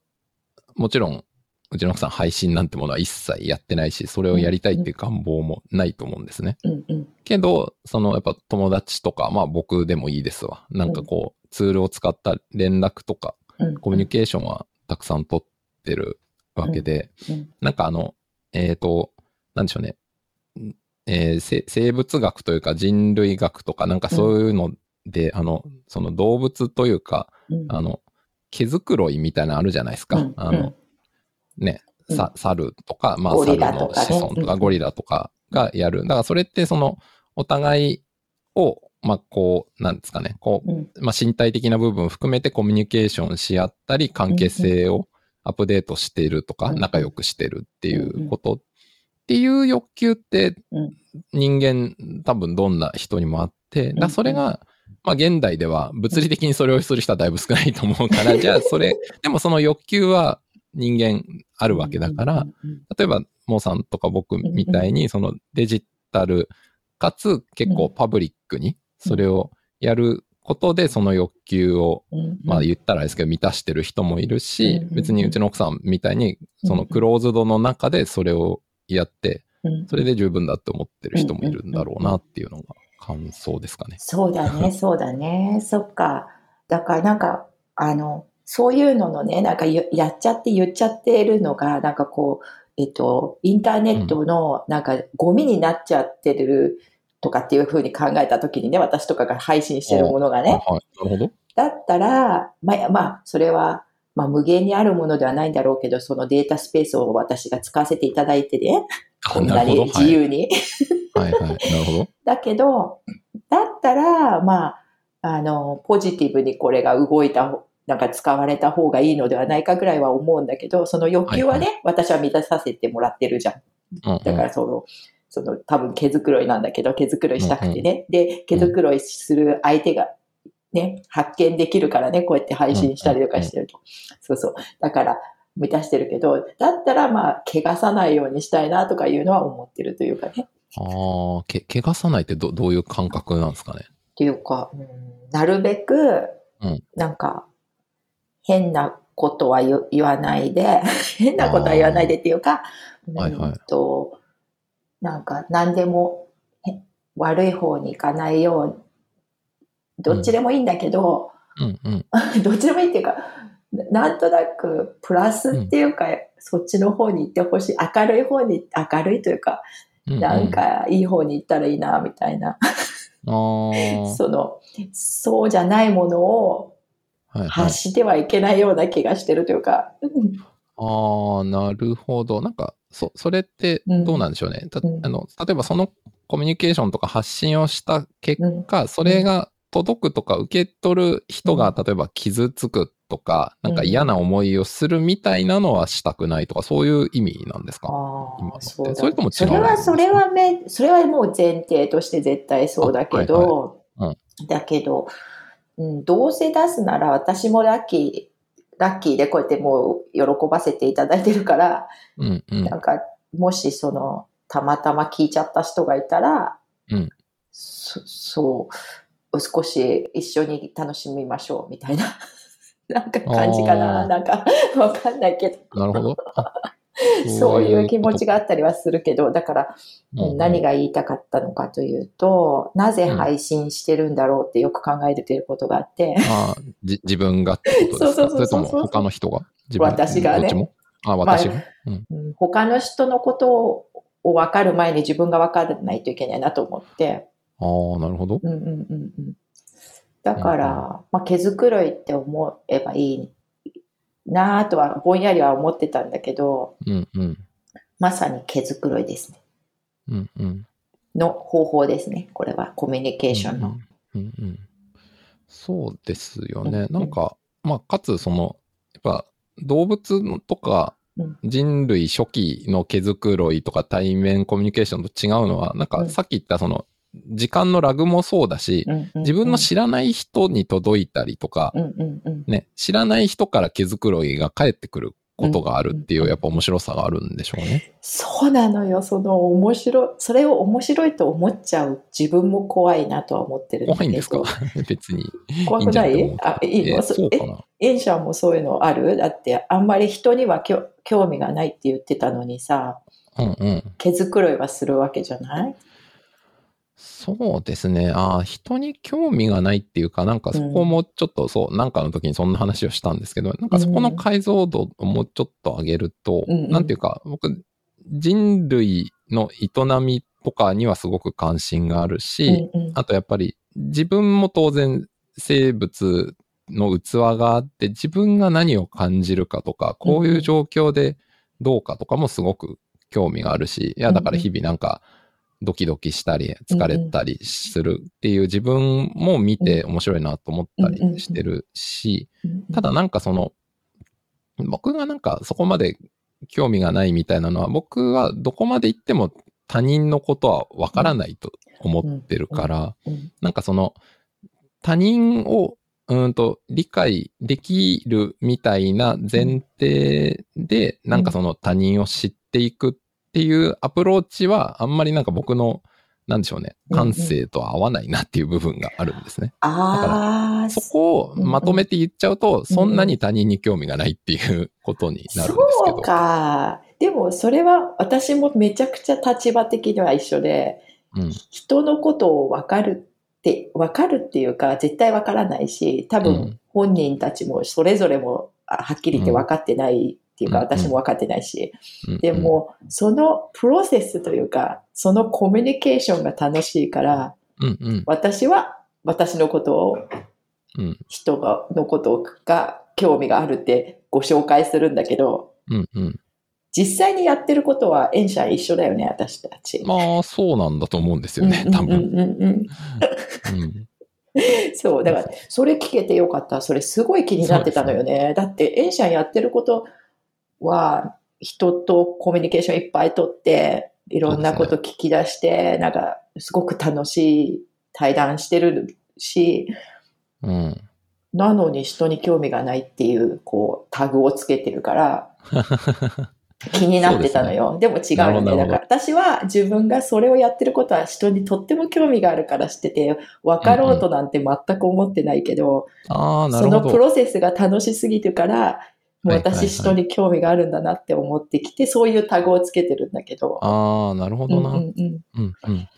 もちろん、うちの奥さん配信なんてものは一切やってないし、それをやりたいっていう願望もないと思うんですね。うんうんけど、そのやっぱ友達とか、まあ僕でもいいですわ。なんかこう、ツールを使った連絡とか、うんコミュニケーションはたくさん取ってるわけで、うんなんかあの、えっ、と、なんでしょうね。んえーせ生物学というか人類学とかなんかそういうので、あの、その動物というか、うんあの、毛づくろいみたいなのあるじゃないですか。うんあの、ね、うん。さ、猿とか、まあ、猿の子孫とか、うんゴリラとかがやる。だからそれってその、お互いを、まあ、こう、なんですかね、こう、うん。まあ、身体的な部分を含めてコミュニケーションし合ったり、関係性をアップデートしているとか、うん仲良くしてるっていうことっていう欲求ってうん。人間多分どんな人にもあって、だそれが、まあ現代では物理的にそれをする人はだいぶ少ないと思うから、*laughs* じゃあそれ、でもその欲求は人間あるわけだから、、例えば、モーさんとか僕みたいに、そのデジタルかつ結構パブリックにそれをやることでその欲求を、まあ言ったらですけど満たしてる人もいるしうん、別にうちの奥さんみたいにそのクローズドの中でそれをやって、それで十分だって思ってる人もいるんだろうなっていうのが感想ですかね。そうだね、そうだね。そっか。だからなんか、あの、そういうののね、なんかややっちゃって言っちゃってるのが、なんかこう、えっと、インターネットのなんかゴミになっちゃってるとかっていうふうに考えたときにね、私とかが配信してるものがね、はい。なるほど。だったら、まあ、まあ、それは、まあ、無限にあるものではないんだろうけど、そのデータスペースを私が使わせていただいてね、こんなに自由に。はいはい。なるほど。*laughs* だけど、だったら、まあ、あの、ポジティブにこれが動いた方、なんか使われた方がいいのではないかぐらいは思うんだけど、その欲求はね、はい私は満たさせてもらってるじゃん。うんうんだからその、その多分毛づくろいなんだけど、毛づくろいしたくてね。で、毛づくろいする相手がね、発見できるからね、こうやって配信したりとかしてると。そうそう。だから、満たしてるけど、だったらまあ、怪我さないようにしたいなとかいうのは思ってるというかね。ああ、け、怪我さないってど、どういう感覚なんですかね？っていうか、うんなるべくうん、なんか、変なことは言言わないで、*laughs* 変なことは言わないでっていうか、はいはいうんと、なんか何でもへ悪い方に行かないよう、どっちでもいいんだけど、うんうん。*laughs* どっちでもいいっていうか、なんとなくプラスっていうか、そっちの方に行ってほしい。明るい方に、明るいというか、うんうんなん、かいい方に行ったらいいな、みたいな。*laughs* その、そうじゃないものをはいはい。発してはいけないような気がしてるというか。ああ、なるほど。なんか、そ、それってどうなんでしょうね。たうん。あの、例えばそのコミュニケーションとか発信をした結果、それが届くとか受け取る人が、例えば傷つくとか、なんか嫌な思いをするみたいなのはしたくないとか、そういう意味なんですか？あ今のって。あそそれとも違う？それは、それはめ、それはもう前提として絶対そうだけど、あはいだけど、うん、どうせ出すなら私もラッキー、ラッキーでこうやってもう喜ばせていただいてるから、うんうん。なんか、もしその、たまたま聞いちゃった人がいたら、うんそそう、少し一緒に楽しみましょうみたいな、*laughs* なんか感じかあな。ーなんか、わかんないけど。なるほど。あ *laughs* そういう気持ちが、があったりはするけど、だから何が言いたかったのかというと、なぜ配信してるんだろうってよく考えてることがあって、あーじ自分がってことですか？そうそうそうそうれとも他の人が？自分私がね。あ、私が、うん。うん。他の人のことを分かる前に自分が分からないといけないなと思って、ああ、なるほど。うんうんうんうん、だから、まあ、毛づくろいって思えばいいなぁとはぼんやりは思ってたんだけど、うんうん。まさに毛づくろいですね。うんうん。の方法ですね。これはコミュニケーションの。うんうんうんそうですよね。なんか、まあ、かつ、その、やっぱ、動物とかうん人類初期の毛づくろいとか対面コミュニケーションと違うのは、なんか、うんさっき言ったその、時間のラグもそうだし、自分の知らない人に届いたりとか、ね、知らない人から毛づくろいが返ってくることがあるっていう、うんやっぱ面白さがあるんでしょうね。そうなのよ。その面白い、それを面白いと思っちゃう自分も怖いなとは思ってる。怖いんですか？*laughs* 別に。怖くない？あ、いいの、えそうかな。エンシャンもそういうのある？だって、あんまり人には興味がないって言ってたのにさ、うんうん。毛づくろいはするわけじゃない？そうですね。ああ、人に興味がないっていうか、なんかそこもちょっとそう、なんかの時にそんな話をしたんですけど、なんかそこの解像度をもうちょっと上げると、うんうん。なんていうか、僕、人類の営みとかにはすごく関心があるし、うんうん。あとやっぱり自分も当然生物の器があって、自分が何を感じるかとか、こういう状況でどうかとかもすごく興味があるし、いや、だから日々なんかドキドキしたり、疲れたりするっていう自分も見て面白いなと思ったりしてるし、ただなんかその、僕がなんかそこまで興味がないみたいなのは、僕はどこまで行っても他人のことはわからないと思ってるから、うんなんかその他人をうんと理解できるみたいな前提で、なんかその他人を知っていくっていうアプローチはあんまりなんか僕のなんでしょうね、感性と合わないなっていう部分があるんですね。ああ、そこをまとめて言っちゃうと、そんなに他人に興味がないっていうことになるんですけど。そうか。でもそれは私もめちゃくちゃ立場的には一緒で、うん。人のことを分かるって、分かるっていうか絶対分からないし、多分うん本人たちもそれぞれもあはっきり言って分かってないっていうか、うん私も分かってないし、うんで、もそのプロセスというか、そのコミュニケーションが楽しいから。私は私のことをうん人がのことが興味があるってご紹介するんだけど。実際にやってることは演者一緒だよね、私たち。まあ、そうなんだと思うんですよね、多分。*laughs* そう、だから、それ聞けてよかった。それすごい気になってたのよね。だって、エンシャンやってることは、人とコミュニケーションいっぱい取って、いろんなこと聞き出して、なんか、すごく楽しい対談してるし、うん。なのに人に興味がないっていう、こう、タグをつけてるから、*laughs* 気になってたのよ。でも違うよね。だから私は自分がそれをやってることは人にとっても興味があるから知ってて、分かろうとなんて全く思ってないけど、ああ、なそるほど。のプロセスが楽しすぎるから、もう私人に興味があるんだなって思ってきて、そういうタグをつけてるんだけど。ああ、なるほどな。うんうんうんうんうん。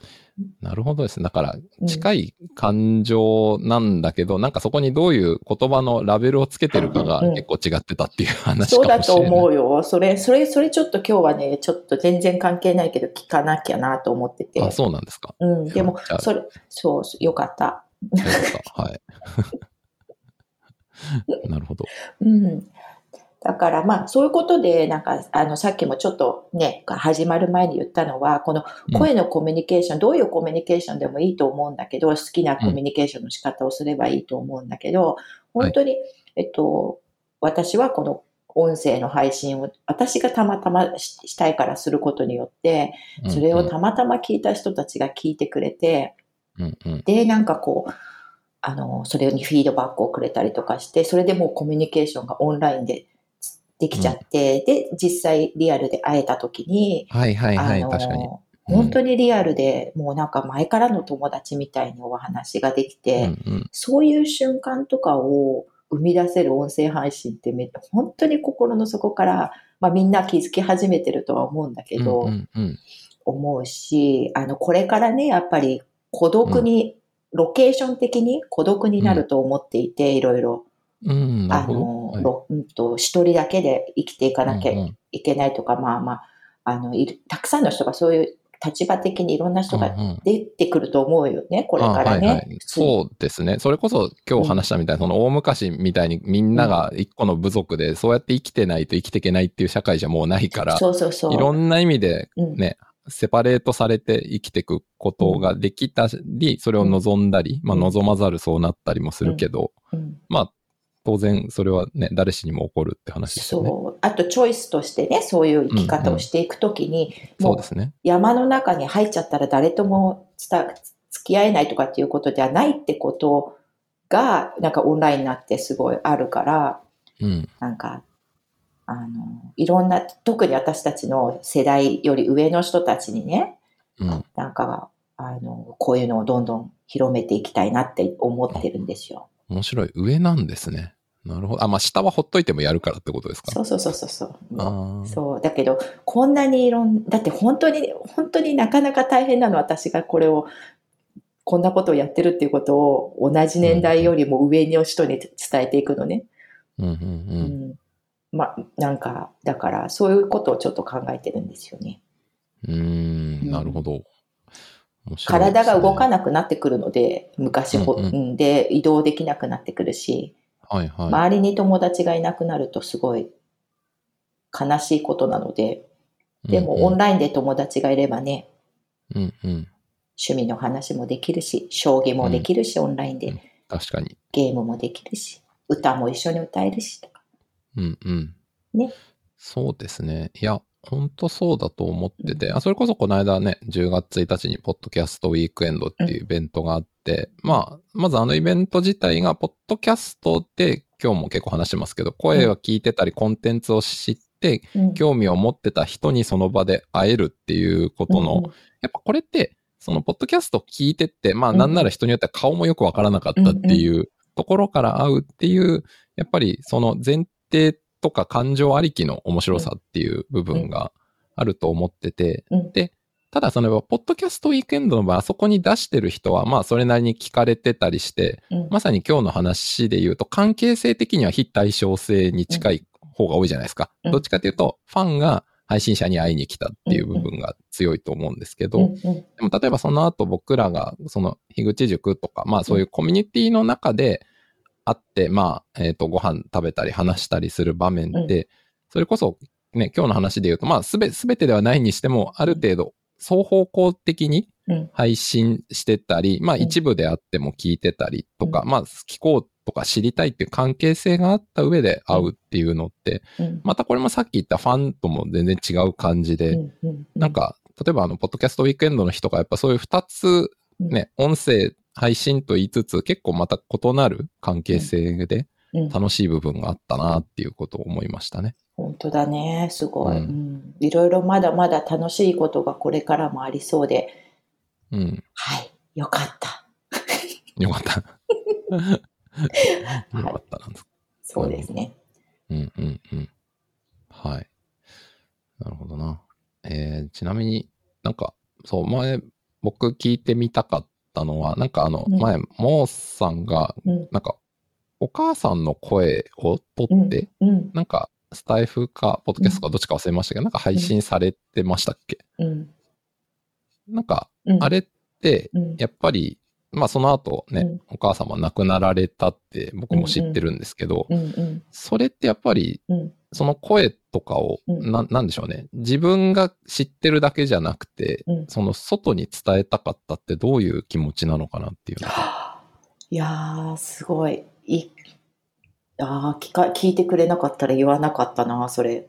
なるほどですね。だからう、ん近い感情なんだけど、なんかそこにどういう言葉のラベルをつけてるかがうん結構違ってたっていう話そうだとかもしれない。思うよ。それ、それ、それちょっと今日はね、ちょっと全然関係ないけど聞かなきゃなと思ってて。あ、そうなんですか。うん、でもそれ、そう、よかった。よかった。はい。*laughs* *laughs* なるほど。うん。だからまあそういうことでなんかあのさっきもちょっとね始まる前に言ったのはこの声のコミュニケーション、どういうコミュニケーションでもいいと思うんだけど好きなコミュニケーションの仕方をすればいいと思うんだけど、本当に、えっと私はこの音声の配信を私がたまたまししたいからすることによってそれをたまたま聞いた人たちが聞いてくれて、うんうん。で、なんかこう、あの、それにフィードバックをくれたりとかして、それでもうコミュニケーションがオンラインでできちゃって、で、実際リアルで会えた時に、はいはいはい、あの確かに。本当にリアルで、もうなんか前からの友達みたいにお話ができて、うんうん。そういう瞬間とかを生み出せる音声配信ってめ本当に心の底から、まあみんな気づき始めてるとは思うんだけど、うんうんうん。思うし、あの、これからね、やっぱり孤独に、ロケーション的に孤独になると思っていて、いろいろ。うん、あ。の、はい。ろうんと、一人だけで生きていかなきゃうんうん。いけないとか、まあまあ、あの、いる、たくさんの人がそういう立場的にいろんな人がうんうん。出てくると思うよね、これからね。あはいはい、そうですね。それこそ今日話したみたいな、その大昔みたいにみん。なが一個の部族で、そうやって生きてないと生きていけないっていう社会じゃもうないから、そうそうそう。いろんな意味でうん。ね、セパレートされて生きていくことができたり、それを望んだり、まあうん望まざるそうなったりもするけど、うん。まあ当然それはね、誰しにも起こるって話ですよね。そう。あと、チョイスとしてね、そういう生き方をしていくときに、もうそうですね。山の中に入っちゃったら誰ともつた付き合えないとかっていうことではないってことが、なんかオンラインになってすごいあるから、うん。なんか、あの、いろんな、特に私たちの世代より上の人たちにね、うん。なんか、あの、こういうのをどんどん広めていきたいなって思ってるんですよ。面白い。上なんですね。なるほど。あ、まあ下はほっといてもやるからってことですか？そうそうそうそうそう。そう。だけど、こんなにいろん、だって本当に、本当になかなか大変なの、私がこれを、こんなことをやってるっていうことを同じ年代よりも上の人に伝えていくのね。うんうんう。うんん。まあ、なんか、だから、そういうことをちょっと考えてるんですよね。うーん、なるほど。体が動かなくなってくるので、昔ほ、うんうんうんで移動できなくなってくるし、はいはい。周りに友達がいなくなるとすごい悲しいことなので、でもオンララインで友達がいればね。うんうん。趣味の話もできるし、将棋もできるし、オンラインでうん確かに。ゲームもできるし、歌も一緒に歌えるしとか。うんうん。ね。そうですね。いや、本当そうだと思ってて、あ、それこそこの間ね、10月1日にポッドキャストウィークエンドっていうイベントがあって、まあ、まずあのイベント自体が、ポッドキャストで今日も結構話してますけど、声を聞いてたりコンテンツを知って、うん。興味を持ってた人にその場で会えるっていうことの、うんやっぱこれって、そのポッドキャスト聞いてって、まあうんなんなら人によっては顔もよくわからなかったっていうところから会うっていう、やっぱりその前提とか感情ありきの面白さっていう部分があると思ってて、うん。で、ただその、ポッドキャストウィークエンドの場合、あそこに出してる人は、まあそれなりに聞かれてたりして、うん。まさに今日の話で言うと、関係性的には非対称性に近い方が多いじゃないですか。うん。どっちかというと、ファンが配信者に会いに来たっていう部分が強いと思うんですけど、でも例えばその後僕らが、その、樋口塾とか、まあそういうコミュニティの中で会って、まあ、えっ、と、ご飯食べたり話したりする場面って、それこそ、ね、今日の話で言うと、まあすべ、すべてではないにしても、ある程度、双方向的にうん。配信してたり、まあうん。一部であっても聞いてたりとか、うまあ聞こうとか知りたいっていう関係性があった上で会うっていうのって、うん。またこれもさっき言ったファンとも全然違う感じで、うん。うん。なんか、例えばあの、ポッドキャストウィークエンドの日とか、やっぱそういう二つ、ね、音声配信と言いつつ、結構また異なる関係性でうん楽しい部分があったなっていうことを思いましたね。本当だね、すごい、うんうんいろいろまだまだ楽しいことがこれからもありそうで、うん。はい、よかった。*laughs* よかった。*laughs* よかったなんです。そうですね。うんうんうん。はい。なるほどな。えー、ちなみになんか、そう、前、僕聞いてみたかったのは、なんかあの、うん前、モーさんが、うん。なんか、お母さんの声を取って、うん。なんか、スタイフか、ポッドキャストかどっちか忘れましたけど、なんか配信されてましたっけ？うん。なんか、うん。あれって、うん。やっぱり、まあその後ね、うんお母様亡くなられたって僕も知ってるんですけど。それってやっぱり、うん。その声とかを、うんななんでしょうね。自分が知ってるだけじゃなくて、うんその外に伝えたかったってどういう気持ちなのかなっていうのが。いやー、すごい。いあー聞か、聞いてくれなかったら言わなかったな、それ。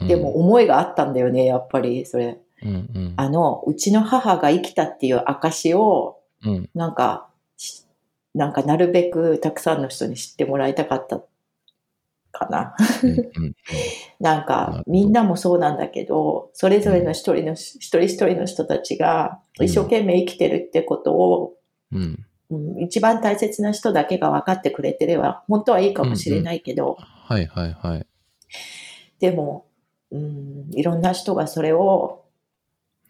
うんでも、思いがあったんだよね、やっぱり、それ。うんうん。あの、うちの母が生きたっていう証を、うんなんか、しなんかなるべくたくさんの人に知ってもらいたかったかな。うんうんなんかみんなもそうなんだけど、それぞれの一人の、一人一人の人たちが一生懸命生きてるってことを、うん。うん、一番大切な人だけが分かってくれてれば、本当はいいかもしれないけど、はいはいはい。でも、うん、いろんな人がそれを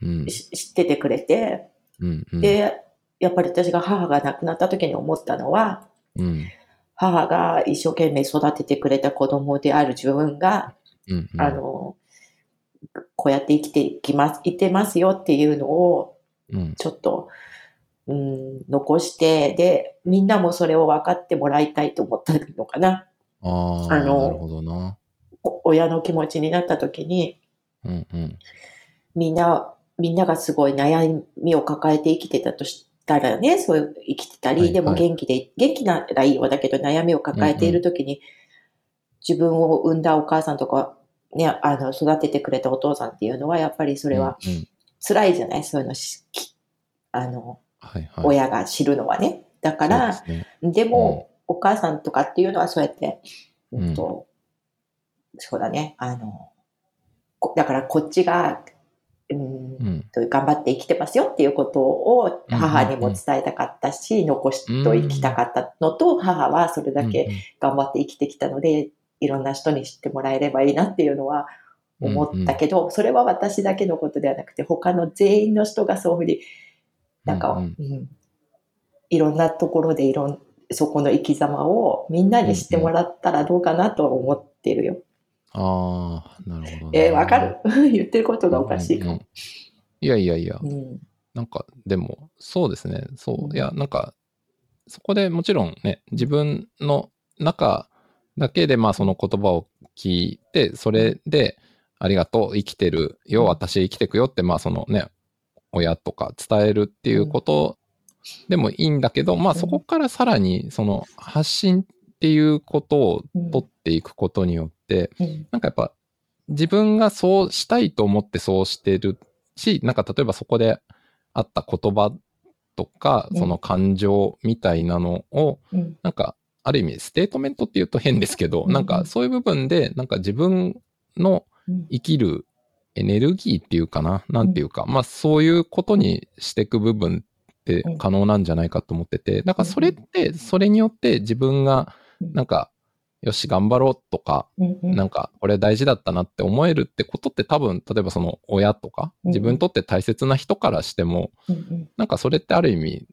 うん。し知っててくれて、うんうん。で、やっぱり私が母が亡くなった時に思ったのは、うん。母が一生懸命育ててくれた子供である自分が、うんうん。あの、こうやって生きていきます、いてますよっていうのを、うん。ちょっと、うん、残して、で、みんなもそれを分かってもらいたいと思ったのかな。ああ、なるほどな。お親の気持ちになった時に、うんうん。みんな、みんながすごい悩みを抱えて生きてたとしたらね、そう生きてたり、はいはい。でも元気で、元気ならいいわだけど悩みを抱えている時に、自分を産んだお母さんとか、ね、あの、育ててくれたお父さんっていうのは、やっぱりそそれは、うんうん。辛いじゃない？そういうのあの、はいはい。親が知るのはね。だから、ですね。でも、お母さんとかっていうのはそうやって、うん。うんと、そうだね、あの、こだからこっちが、うん。うん。と頑張って生きてますよっていうことをうん母にも伝えたかったし、残しと生きたかったのと、母はそれだけ頑張って生きてきたので、いろんな人に知ってもらえればいいなっていうのは思ったけど、それは私だけのことではなくて、他の全員の人がそういうふうに、なんか、ううん。ん。いろんなところでいろん、そこの生き様をみんなに知ってもらったらどうかなとは思ってるよ。ああ、なるほど、えーわかる？*laughs* 言ってることがおかしいかもうんうん。いやいやいや、うん。なんか、でも、そうですね。そうう。んいや、なんか、そこでもちろんね、自分の中だけで、まあ、その言葉を聞いて、それで、ありがとう、生きてるよ、うん私生きてくよって、まあ、そのね、親とか伝えるっていうことでもいいんだけど、まあ、うんそこからさらに、その、発信っていうことを取っていくことによって、うん。なんかやっぱ自分がそうしたいと思ってそうしてるし、なんか例えばそこであった言葉とか、うんその感情みたいなのを、うん。なんかある意味ステートメントって言うと変ですけど、うんなんかそういう部分で、なんか自分のうん。生きるエネルギーっていうかな、なんていうか、まあそういうことにしていく部分って可能なんじゃないかと思ってて、なんかそれって、それによって自分がなんか、よし、頑張ろうとか。なんか、これ大事だったなって思えるってことって多分、例えばその親とか、うん自分にとって大切な人からしても、うん。なんかそれってある意味、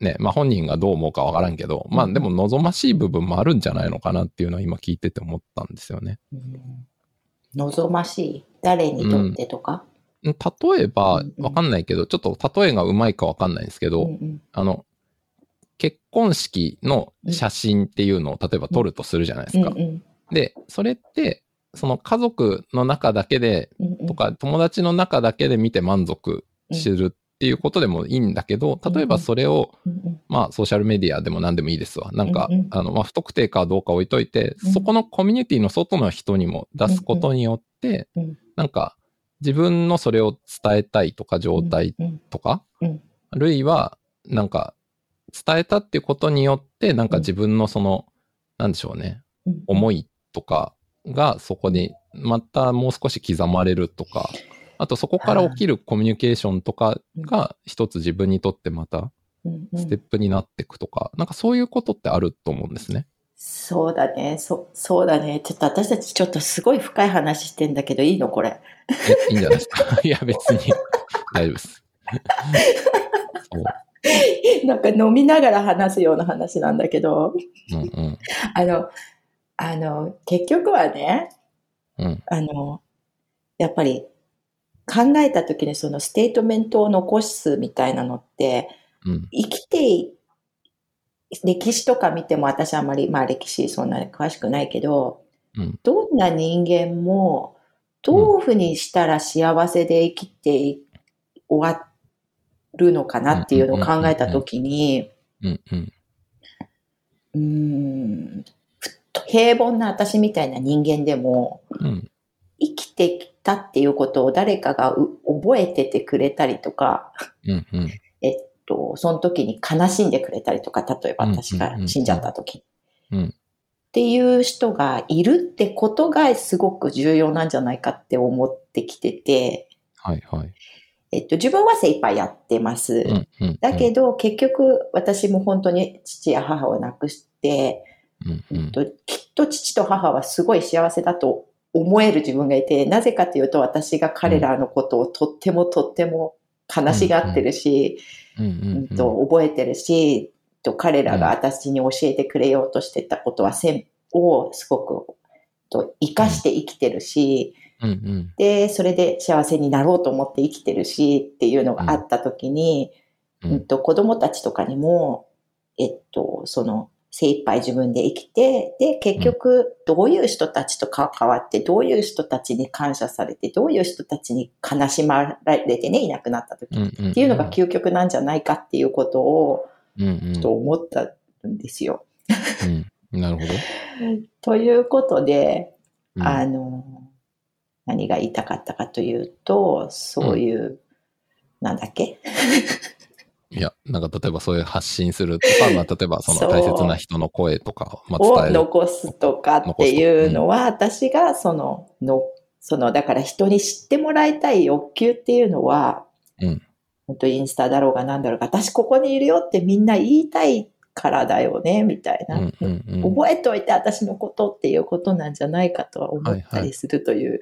ね、まあ本人がどう思うかわからんけど、まあうん。でも望ましい部分もあるんじゃないのかなっていうのは今聞いてて思ったんですよね。うん望ましい。誰にとってとか、例えばうん、うん。わかんないけど、ちょっと例えがうまいかわかんないんですけど、うんうん。あの、結婚式の写真っていうのを例えば撮るとするじゃないですか。うんうんで、それって、その家族の中だけでとか、友達の中だけで見て満足するっていうことでもいいんだけど、例えばそれを、まあ、ソーシャルメディアでも何でもいいですわ。なんか、あの、まあ、不特定かどうか置いといて、うん。そこのコミュニティの外の人にも出すことによって、なんか、自分のそれを伝えたいとか状態うん。とか、うん。あるいは、なんか、伝えたっていうことによって、なんか自分のその、なんでしょうね、うん。思いとかがそこにまたもう少し刻まれるとか、あとそこから起きるコミュニケーションとかが一つ自分にとってまたステップになっていくとか、なんかそういうことってあると思うんですね。そうだね。そそうだね。ちょっと私たちちょっとすごい深い話してんだけどいいのこれ？え、いいんじゃないですか？*laughs* いや、別に。大丈夫です。*laughs* そう。*laughs* なんか飲みながら話すような話なんだけど、うんうん。あの、あの、結局はね、うん。あの、やっぱり考えた時にそのステートメントを残すみたいなのって、うん。生きてい、歴史とか見ても私あんまり、まあ歴史そんなに詳しくないけど、うん。どんな人間もどういうふうにしたら幸せで生きてい終わるのかなっていうのを考えた時に、うん。平凡な私みたいな人間でも、生きてきたっていうことを誰かが覚えててくれたりとか、うん。うん。えっと、その時に悲しんでくれたりとか、例えば私が死んじゃった時。うん。っていう人がいるってことがすごく重要なんじゃないかって思ってきてて、はいはい。えっと、自分は精一杯やってます。うん。うん。だけど、結局私も本当に父や母を亡くして、うん。うん。えっと、きっと父と母はすごい幸せだと思える自分がいて、なぜかというと私が彼らのことをとってもとっても悲しがってるし、覚えてるし、と彼らが私に教えてくれようとしてたことは、せんをすごくと生かして生きてるし、うん。うん。で、それで幸せになろうと思って生きてるしっていうのがあった時に、うんうんと子供たちとかにも、えっと、その、精一杯自分で生きて、で、結局、どういう人たちと関わって、どういう人たちに感謝されて、どういう人たちに悲しまれてね、いなくなった時うん。うん。っていうのが究極なんじゃないかっていうことを、うん。うん。と思ったんですよ。うん。なるほど。*laughs* ということで、うんあの、何が言いたかったかというと、そういう、なんだっけ？*laughs* いや、なんか例えばそういう発信するとか、まあ例えばその大切な人の声とか、まあを伝える。残すとかっていうのは、私がその、の、その、だから人に知ってもらいたい欲求っていうのは、うん本当インスタだろうがなんだろうが、私ここにいるよってみんな言いたいからだよね、みたいな。うんうんうん。覚えておいて私のことっていうことなんじゃないかとは思ったりするという。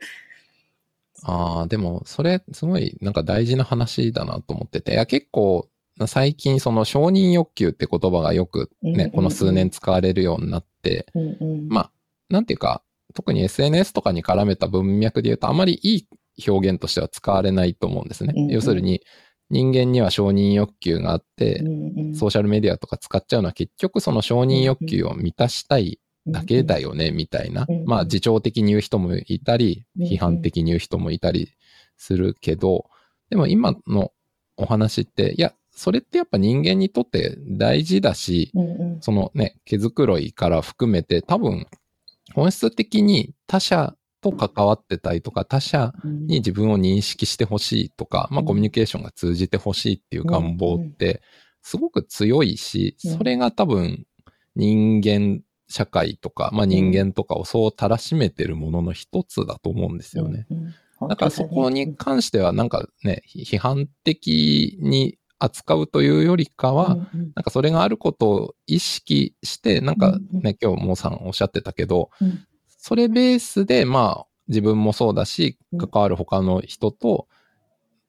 ああ、でも、それ、すごい、なんか大事な話だなと思ってて、いや、結構、最近、その承認欲求って言葉がよくね、うんうんうん。この数年使われるようになって、うんうん。まあ、なんていうか、特に SNS とかに絡めた文脈で言うと、あまりいい表現としては使われないと思うんですね。うんうん。要するに、人間には承認欲求があって、うんうん。ソーシャルメディアとか使っちゃうのは結局その承認欲求を満たしたいだけだよね、みたいな。まあ、自重的に言う人もいたり、批判的に言う人もいたりするけど、でも今のお話って、いや、それってやっぱ人間にとって大事だし、そのね、毛づくろいから含めて多分、本質的に他者と関わってたりとか、他者うん。に自分を認識してほしいとか、まあうんコミュニケーションが通じてほしいっていう願望ってすごく強いし、うんそれが多分人間社会とか、まあ人間とかをそうたらしめてるものの一つだと思うんですよね。うんうん。だからそこに関してはなんかね、批判的に扱うというよりかは、うんうん。なんかそれがあることを意識して、なんかうんうん。ね、今日もうさんおっしゃってたけど、うん。それベースで、まあ、自分もそうだし、うん。関わる他の人と、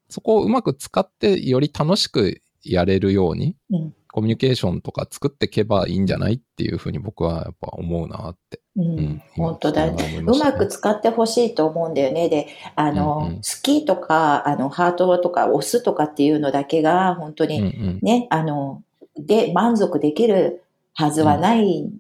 そこをうまく使って、より楽しくやれるように、うんコミュニケーションとか作っていけばいいんじゃないっていうふうに僕はやっぱ思うなって。ううんん。本当だ今聞きながら思いうまく使ってほしいと思うんだよね。で、あの、うんうん好きとか、あの、ハートとか押すとかっていうのだけが、本当うんにうん。ね、あの、で、満足できるはずはないん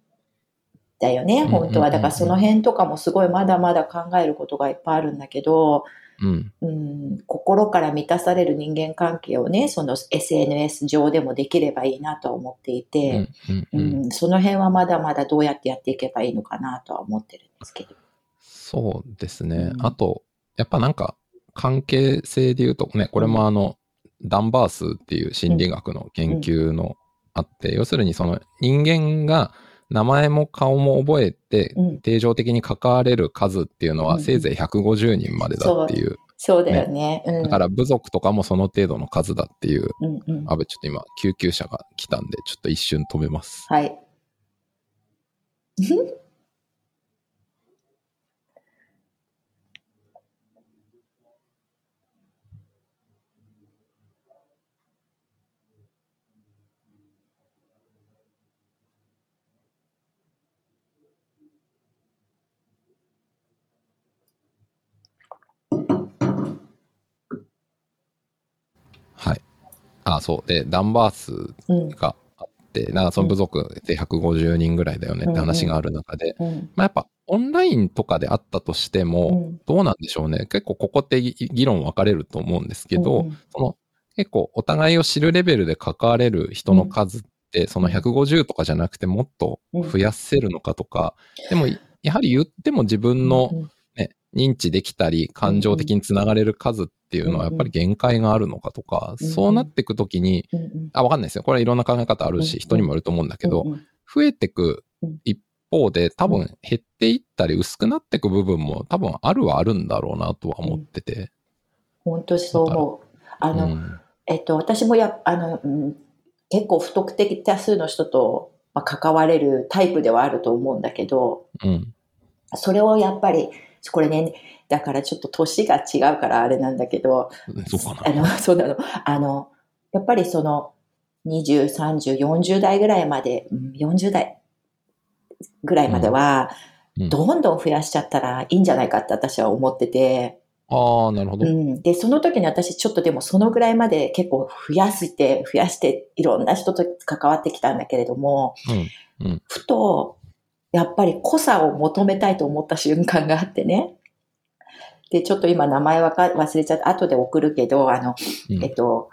だよね、ん本当は。うんだからその辺とかもすごいまだまだ考えることがいっぱいあるんだけど、うん。うん、心から満たされる人間関係をね、その SNS 上でもできればいいなとは思っていて、うん。う。うんん、その辺はまだまだどうやってやっていけばいいのかなとは思ってるんですけど。そうですね。うんあと、やっぱなんか、関係性で言うとね、これもあの、ダンバースっていう心理学の研究のあって、要するにその人間が名前も顔も覚えてうん、定常的に関われる数っていうのうんはせいぜい150人までだっていう。そうだよね。うん。だから部族とかもその程度の数だっていう。うんうん。あべ、ちょっと今、救急車が来たんで、ちょっと一瞬止めます。はい。はい。あ、そう。で、ダンバースうん。があって、なんかその部族で150人ぐらいだよねって話がある中で、うん。まあやっぱオンラインとかであったとしても、うんどうなんでしょうね。結構ここって議論分かれると思うんですけど、うんその結構お互いを知るレベルで関われる人の数って、その150とかじゃなくてもっと増やせるのかとか、でもやはり言っても自分の、認知できたり感情的につながれる数っていうのはやっぱり限界があるのかとか、うんそうなっていくときに、あ、わかんないですよ。これはいろんな考え方あるうんし、人にもよると思うんだけど、増えてくうん。一方で多分減っていったり薄くなっていく部分も多分あるはあるんだろうなとは思ってて。本当にそう思う。あの、うん。えっと、私もや、あの、うん、結構不特定多数の人と、まあ、関われるタイプではあると思うんだけど、うん。それをやっぱり、これね、だからちょっと年が違うからあれなんだけど、そうかあな。の、*laughs* そうなの。あの、やっぱりその、20、30、40代ぐらいまで、うん40代ぐらいまでは、うんどんどん増やしちゃったらいいんじゃないかって私は思ってて、ああ、なるほど。うん。で、その時に私ちょっとでもそのぐらいまで結構増やして、増やしていろんな人と関わってきたんだけれども、うん。ふと、やっぱり濃さを求めたいと思った瞬間があってね。で、ちょっと今名前わか忘れちゃった、後で送るけど、あの、うんえっと、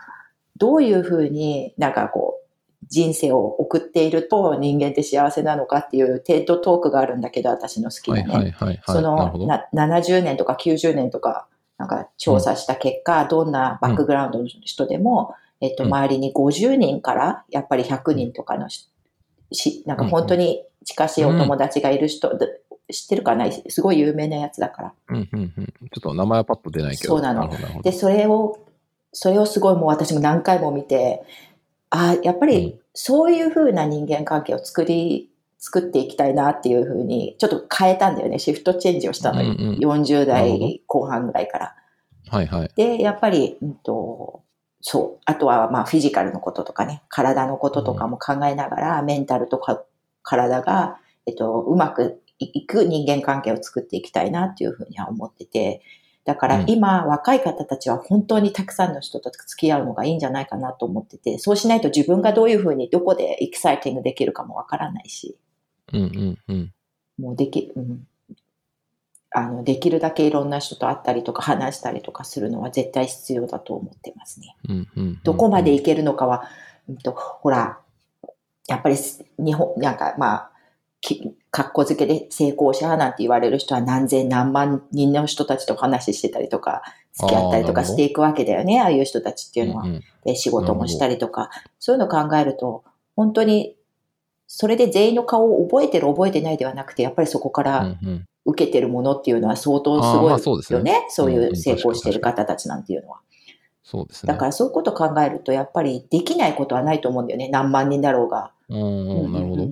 どういうふうになんかこう、人生を送っていると人間って幸せなのかっていうテッドトークがあるんだけど、私の好きはないね。はいはいはい。そなるほど。のな70年とか90年とか、なんか調査した結果、どんなバックグラウンドの人でも、えっと、うん周りに50人から、やっぱり100人とかのし、しなんか本当に近しいお友達がいる人、で知ってるかな？すごい有名なやつだから。うんうんうん。ちょっと名前はパッと出ないけど。そうなのなで、それを、それをすごいもう私も何回も見て、ああ、やっぱうんりそういう風な人間関係を作り、作っていきたいなっていう風に、ちょっと変えたんだよね。シフトチェンジをしたのよ。うんうん40なるほど代後半ぐらいから。はいはい。で、やっぱり、うんと、そう。あとは、まあ、フィジカルのこととかね、体のこととかも考えながら、メンタルとか体が、えっと、うまくいく人間関係を作っていきたいなっていうふうには思ってて、だからうん今、若い方たちは本当にたくさんの人と付き合うのがいいんじゃないかなと思ってて、そうしないと自分がどういうふうにどこでエキサイティングできるかもわからないし、うんうんうん。もうでき、うん。あの、できるだけいろんな人と会ったりとか話したりとかするのは絶対必要だと思ってますね。うんうんうん。どこまでいけるのかは、うんと、ほら、やっぱりす日本、なんかまあ、き格好付けで成功者なんて言われる人は何千何万人の人たちと話してたりとか、付き合ったりとかしていくわけだよね、ああいう人たちっていうのは。うんうんで、仕事もしたりとか、そういうのを考えると、本当に、それで全員の顔を覚えてる覚えてないではなくて、やっぱりそこかうら受けてるものっていうのは相当すごいまあそうですねよね。そういう成功してる方たちなんていうのは。そうですね。だからそういうことを考えると、やっぱりできないことはないと思うんだよね。何万人だろうが。うんうん、なるほど。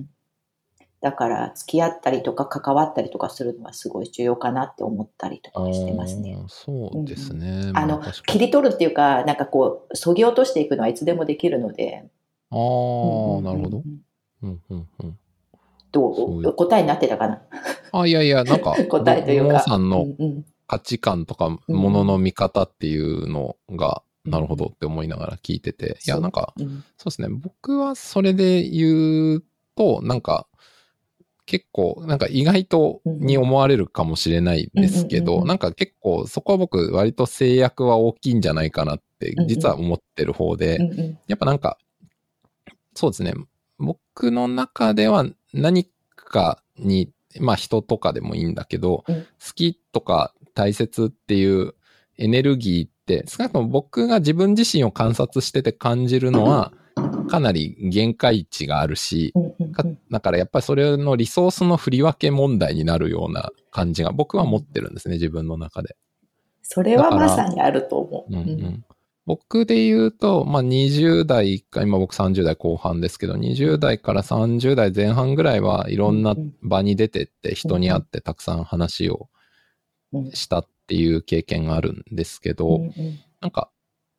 だから、付き合ったりとか関わったりとかするのはすごい重要かなって思ったりとかしてますね。そうですね。あの切り取るっていうか、なんかこう、そぎ落としていくのはいつでもできるので。ああ、なるほどう。んうんうんう？ん。どそう答えになってたかな？あ、いやいや、なんか、*laughs* 答えというか。さんの価値観とか、うんものの見方っていうのが、うんなるほどって思いながら聞いてて、いや、なんか、うん。そうですね。僕はそれで言うと、なんか、結構、なんか意外とに思われるかもしれないですけど、なんか結構そこは僕割と制約は大きいんじゃないかなって実は思ってる方で、やっぱなんか、そうですね。僕の中では何かに、まあ人とかでもいいんだけど、うん。好きとか大切っていうエネルギー少なくとも僕が自分自身を観察してて感じるのは、かなり限界値があるし、だからやっぱりそれのリソースの振り分け問題になるような感じが僕は持ってるんですね、自分の中で。それはまさにあると思う。うんうん。僕で言うと、まあ、20代か、今僕30代後半ですけど、20代から30代前半ぐらいはいろんな場に出てって人に会ってたくさん話をうんしたっていう経験があるんですけど、うんうんなんか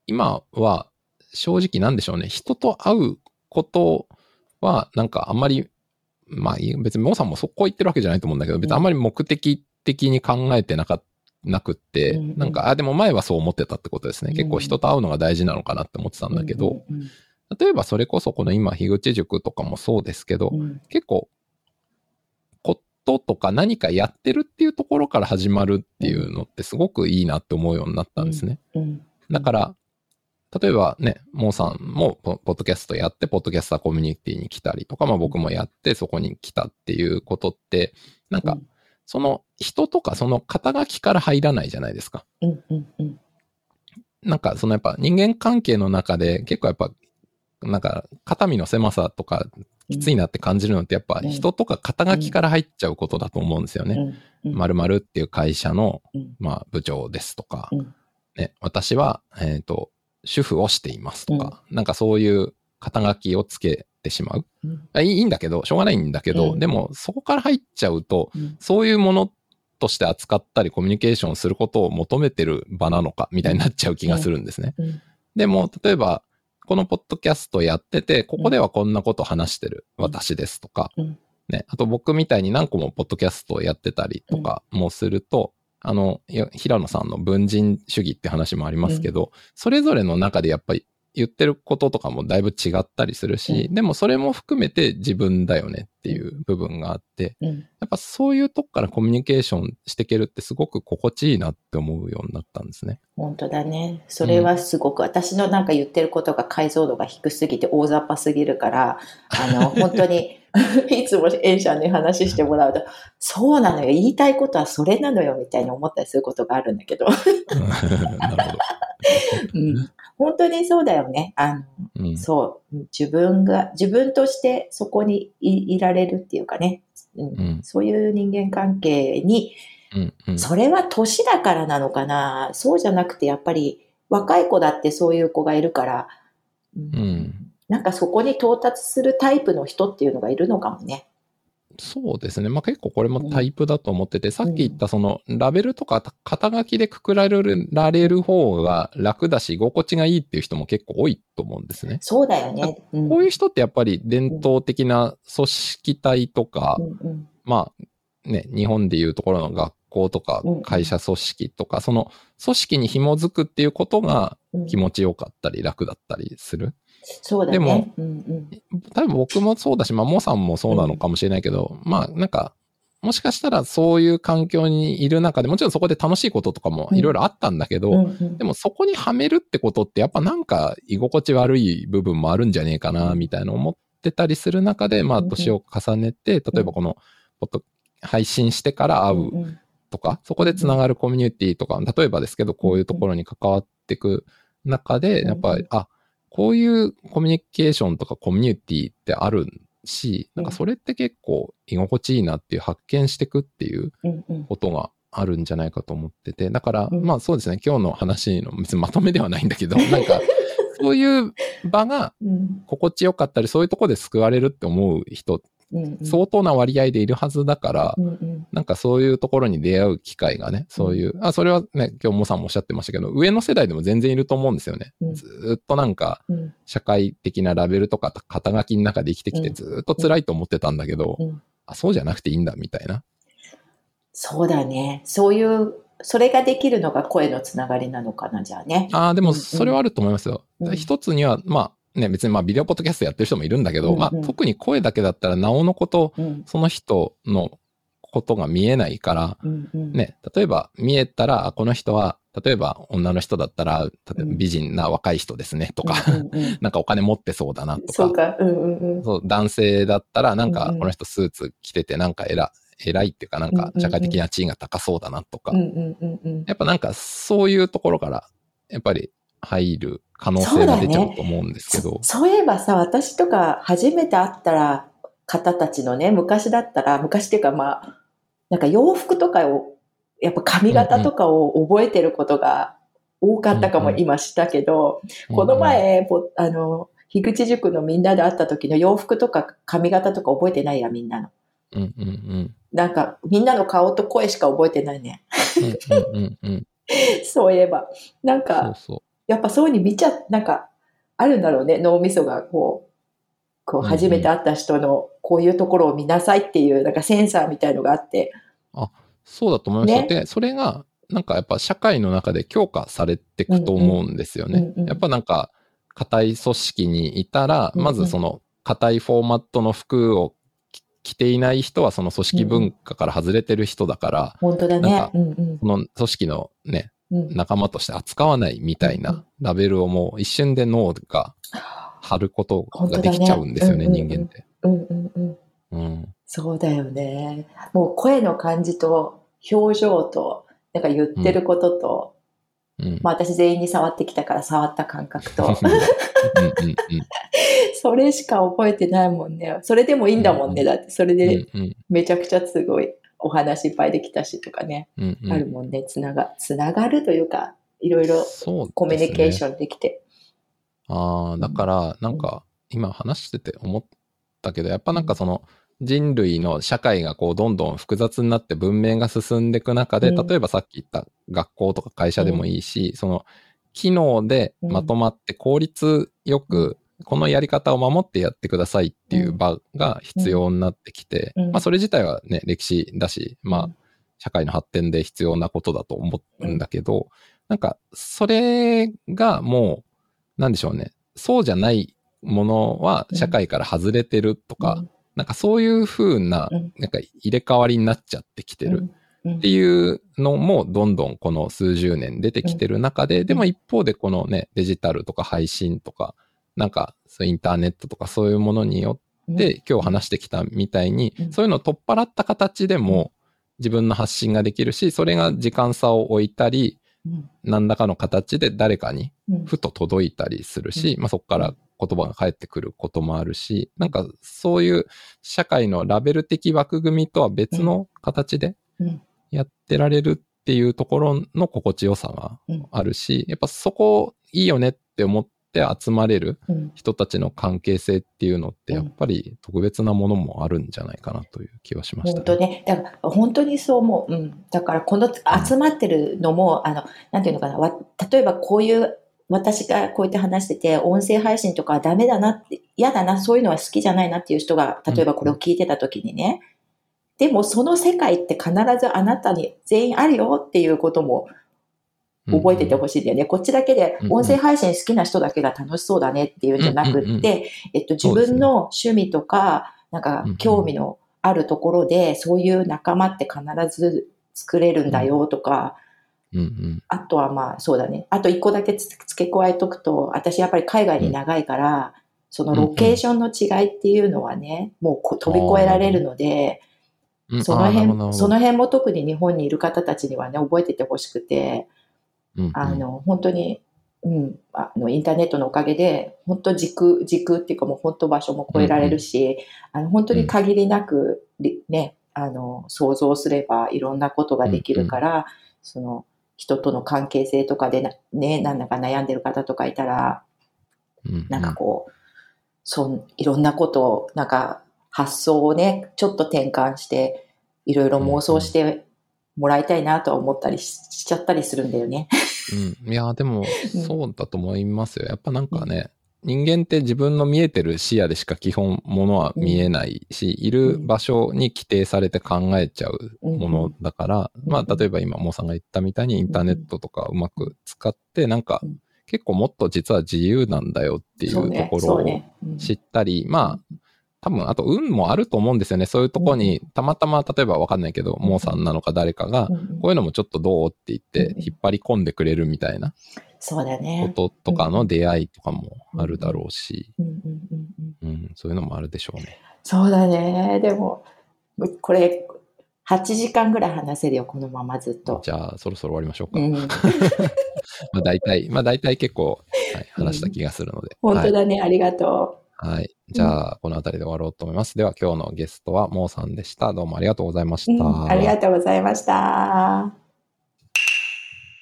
今は正直なんでしょうね、人と会うことはなんかあんまり、まあ別にモーさんもそこ言ってるわけじゃないと思うんだけど、別にあんまり目的的に考えてなかっなくって、うん。うんなんか、あ、でも前はそう思ってたってことですね。結構人と会うのが大事なのかなって思ってたんだけど、うん例えばそれこそこの今、樋口塾とかもそうですけど、うんうん。結構、こととか何かやってるっていうところから始まるっていうのってすごくいいなって思うようになったんですね。うんだから、例えばね、モーさんもポポッドキャストやって、ポッドキャスターコミュニティに来たりとか、まあ僕もやってそこに来たっていうことって、なんか、その人とかその肩書きから入らないじゃないですか。うんうんうんなんかそのやっぱ人間関係の中で結構やっぱ、なんか肩身の狭さとかきついなって感じるのってやっぱうん。人とか肩書きから入っちゃうことだと思うんですよね。うん。うん。〇〇っていう会社の、うん。まあ部長ですとか、うん。ね、私は、えっ、と、主婦をしていますとか、なんかそういう肩書きをつけてしまう。いいんだけど、しょうがないんだけど、うん。でもそこから入っちゃうと、うんそういうものとして扱ったりコミュニケーションすることを求めてる場なのかみたいになっちゃう気がするんですね。うん。でも、例えば、このポッドキャストやってて、ここではこんなこと話してる私ですとか、うん。ね、あと僕みたいに何個もポッドキャストをやってたりとかもすると、あの、平野さんの文人主義って話もありますけど、それぞれの中でやっぱり言ってることとかもだいぶ違ったりするし、うでもそれも含めて自分だよねっていう部分があって、うんやっぱそういうとこからコミュニケーションしていけるってすごく心地いいなって思うようになったんですね。本当だね。それはすごく、私のなんか言ってることが解像度が低すぎて大雑把すぎるから、あの、*laughs* 本当に、いつもエンシャンに話してもらうと、そうなのよ、言いたいことはそれなのよ、みたいに思ったりすることがあるんだけど、*laughs* なるほど。うん、本当にそうだよね。あの、うん。そう、自分が、自分としてそこにいいられるっていうかね、うん。うん。そういう人間関係に、うんうん。それは年だからなのかな。そうじゃなくて、やっぱり若い子だってそういう子がいるから、うん。うん。なんかそこに到達するタイプの人っていうのがいるのかもね。そうですね。まあ結構これもタイプだと思ってて、さっき言ったそのラベルとか肩書きでくくられるられる方が楽だし、居心地がいいっていう人も結構多いと思うんですね。そうだよね。うんこういう人ってやっぱり伝統的な組織体とか、うんうんまあね、日本でいうところの学校とかうん会社組織とか、その組織に紐づくっていうことがうん気持ちよかったり楽だったりする。そうだね。でもうんうん。多分僕もそうだし、まあ、モさんもそうなのかもしれないけど、まあ、なんか、もしかしたらそういう環境にいる中で、もちろんそこで楽しいこととかもいろいろあったんだけど、うんうん。でもそこにはめるってことってやっぱなんか居心地悪い部分もあるんじゃねえかな、みたいな思ってたりする中で、まあ、うんうん。年を重ねて、例えばこの、配信してから会ううんうん。とか、そこでつながるコミュニティとか、例えばですけど、こういうところに関わっていく中で、うん。やっぱり、あ、こういうコミュニケーションとかコミュニティってあるし、なんかそれって結構居心地いいなっていう発見していくっていうことがあるんじゃないかと思ってて、だから、うん。まあそうですね、今日の話の別にまとめではないんだけど、*laughs* なんか、そういう場がうん。心地よかったり、そういうところで救われるって思う人、うんうん相当な割合でいるはずだから、うんうんなんかそういうところに出会う機会がね、そういう、あ、それはね、今日もさんもおっしゃってましたけど、上の世代でも全然いると思うんですよね。うんずーっとなんか、うん社会的なラベルとか肩書きの中で生きてきて、うんずーっと辛いと思ってたんだけど、うんあ、そうじゃなくていいんだ、みたいな。そうだね。そういう、それができるのが声のつながりなのかな、じゃあね。ああ、でもうんそれはあると思いますよ。うん一つには、まあ、ね、別にまあビデオポッドキャストやってる人もいるんだけど、うんうん。まあ特に声だけだったらなおのこと、うん。その人のことが見えないから、うんうん。ね、例えば見えたら、あこの人は、例えば女の人だったら、美人な若い人ですね、とか、うんうんうん。*laughs* なんかお金持ってそうだな、とそうか、か。うんうんうん。そう男性だったら、なんかこの人スーツ着てて、なんか偉偉いっていうか、なんか社会的な地位が高そうだな、とか。うん、うんうんうん。やっぱなんかそういうところから、やっぱり入る可能性が出ちゃうと思うんですけど、そそういえばさ、私とか初めて会ったら、方たちのね、昔だったら、昔っていうかまあ、なんか洋服とかを、やっぱ髪型とかを覚えてることが多かったかもうんうん今したけど、この前、ぽあの、樋口塾のみんなで会った時の洋服とか髪型とか覚えてないや、みんなの。うんうんうん。なんか、みんなの顔と声しか覚えてないね。うんうんうんうん。*laughs* そういえば。なんそうか、そやっぱそういうふうに見ちゃ、なんか、あるんだろうね、脳みそがこう、こう、うんうん初めて会った人のこういうところを見なさいっていう、なんかセンサーみたいのがあって、う。そうだと思いますよ。ねで、それが、なんかやっぱ社会の中で強化されていくと思うんですよね。うんうんやっぱなんか、硬い組織にいたら、うんうんまずその硬いフォーマットの服を着ていない人はその組織文化から外れてる人だから、本当だねなんか。うんうんこの組織のね、うん仲間として扱わないみたいうんうなんラベルをもう一瞬で脳が貼ることができちゃうんですよね、ね人間って。うんうんうん。うん。そうだよね。もう声の感じと表情と、なんか言ってることと、うん。まあ私全員に触ってきたから触った感覚と、うんうんうん *laughs* それしか覚えてないもんね。それでもいいんだもんね。うんだってそれうんでうんめちゃくちゃすごいお話いっぱいできたしとかね、うんうん。あるもんね。つなが、つながるというか、いろいろコミュニケーションできて。ああ、だから、なんか、今話してて思ったけど、やっぱなんかその、人類の社会がこう、どんどん複雑になって文明が進んでいく中で、うん。例えばさっき言った学校とか会社でもいいし、その、機能でまとまって効率よく、このやり方を守ってやってくださいっていう場が必要になってきて、うん。まあそれ自体はね、歴史だし、まあうん社会の発展で必要なことだと思うんだけど、なんか、それがもう、なんでしょうね。そうじゃないものは社会から外れてるとか、なんかそういう風なうん、なんか入れ替わりになっちゃってきてるうん。っていうのもどんどんこの数十年出てきてる中で、でも一方でこのね、デジタルとか配信とか、なんかインターネットとかそういうものにようん。って今日話してきたみたいにうん、そういうのを取っ払った形でも自分の発信ができるし、それが時間差を置いたり、うん。何らかの形で誰かにうん。ふと届いたりするし、うまあそこから言葉が返ってくることもあるし、なんかそういう社会のラベル的枠組みとは別の形でうん。やってられるっていうところの心地よさがうん。あるし、やっぱそこいいよねって思って集まれるうん人たちの関係性っていうのってうんやっぱり特別なものもあるんじゃないかなという気はしました本当ね。だから本当にそう思う。うん。だからこの集まってるのも、あの、なんていうのかな。わ例えばこういう、私がこうやって話してて、音声配信とかはダメだなって、嫌だな、そういうのは好きじゃないなっていう人が、例えばこれを聞いてた時にね。でもその世界って必ずあなたに全員あるよっていうことも覚えててほしいんだよね。こっちだけでうん。うん音声配信好きな人だけが楽しそうだねっていうんじゃなくうんうんうんって、えっと、自分の趣味とか、なんかうんうん興味のあるところで、そういう仲間って必ず作れるんだよとか、うんうん。あとはまあそうだね。あと一個だけつ付け加えとくと、私やっぱり海外に長いから、そのロケーションの違いっていうのはね、もうこ飛び越えられるので、うん。その辺、ど。その辺も特に日本にいる方たちにはね、覚えててほしくて、うんうん。あの、本当に、うん、あの、インターネットのおかげで、本当時空、時空っていうかもう本当場所も超えられるし、あの、本当に限りなく、りね、あの、想像すればいろんなことができるから、その、人との関係性とかでな、ね、なんだか悩んでる方とかいたら、うんうん。なんかこう、そん、いろんなことを、なんか、発想をね、ちょっと転換して、いろいろ妄想してもらいたいなとは思ったりししちゃったりするんだよね。うん。いや、でも、そうだと思いますよ。やっぱなんかね、人間って自分の見えてる視野でしか基本ものは見えないし、いる場所に規定されて考えちゃうものだから、うん。まあ、例えば今、モーさんが言ったみたいにインターネットとかうまく使って、なんかうん、結構もっと実は自由なんだよっていうところを知ったり、まあ、多分、あと運もあると思うんですよね。そういうところに、たまたま、例えばわかんないけど、モーさんなのか誰かが、こういうのもちょっとどうって言ってうん引っ張り込んでくれるみたいなそうだこね。ととかの出会いとかもあるだろうし、そういうのもあるでしょうね。そうだね。でも、これ、8時間ぐらい話せるよ、このままずっと。じゃあ、そろそろ終わりましょうか。うん、*laughs* まあ、大体、まあ、大体結構、はい、話した気がするので。本当はい。だね、ありがとはい。じゃあ、この辺りで終わろうと思います。では、今日のゲストは、モーさんでした。どうもありがとうございましう。た。うん、ありがとうございました。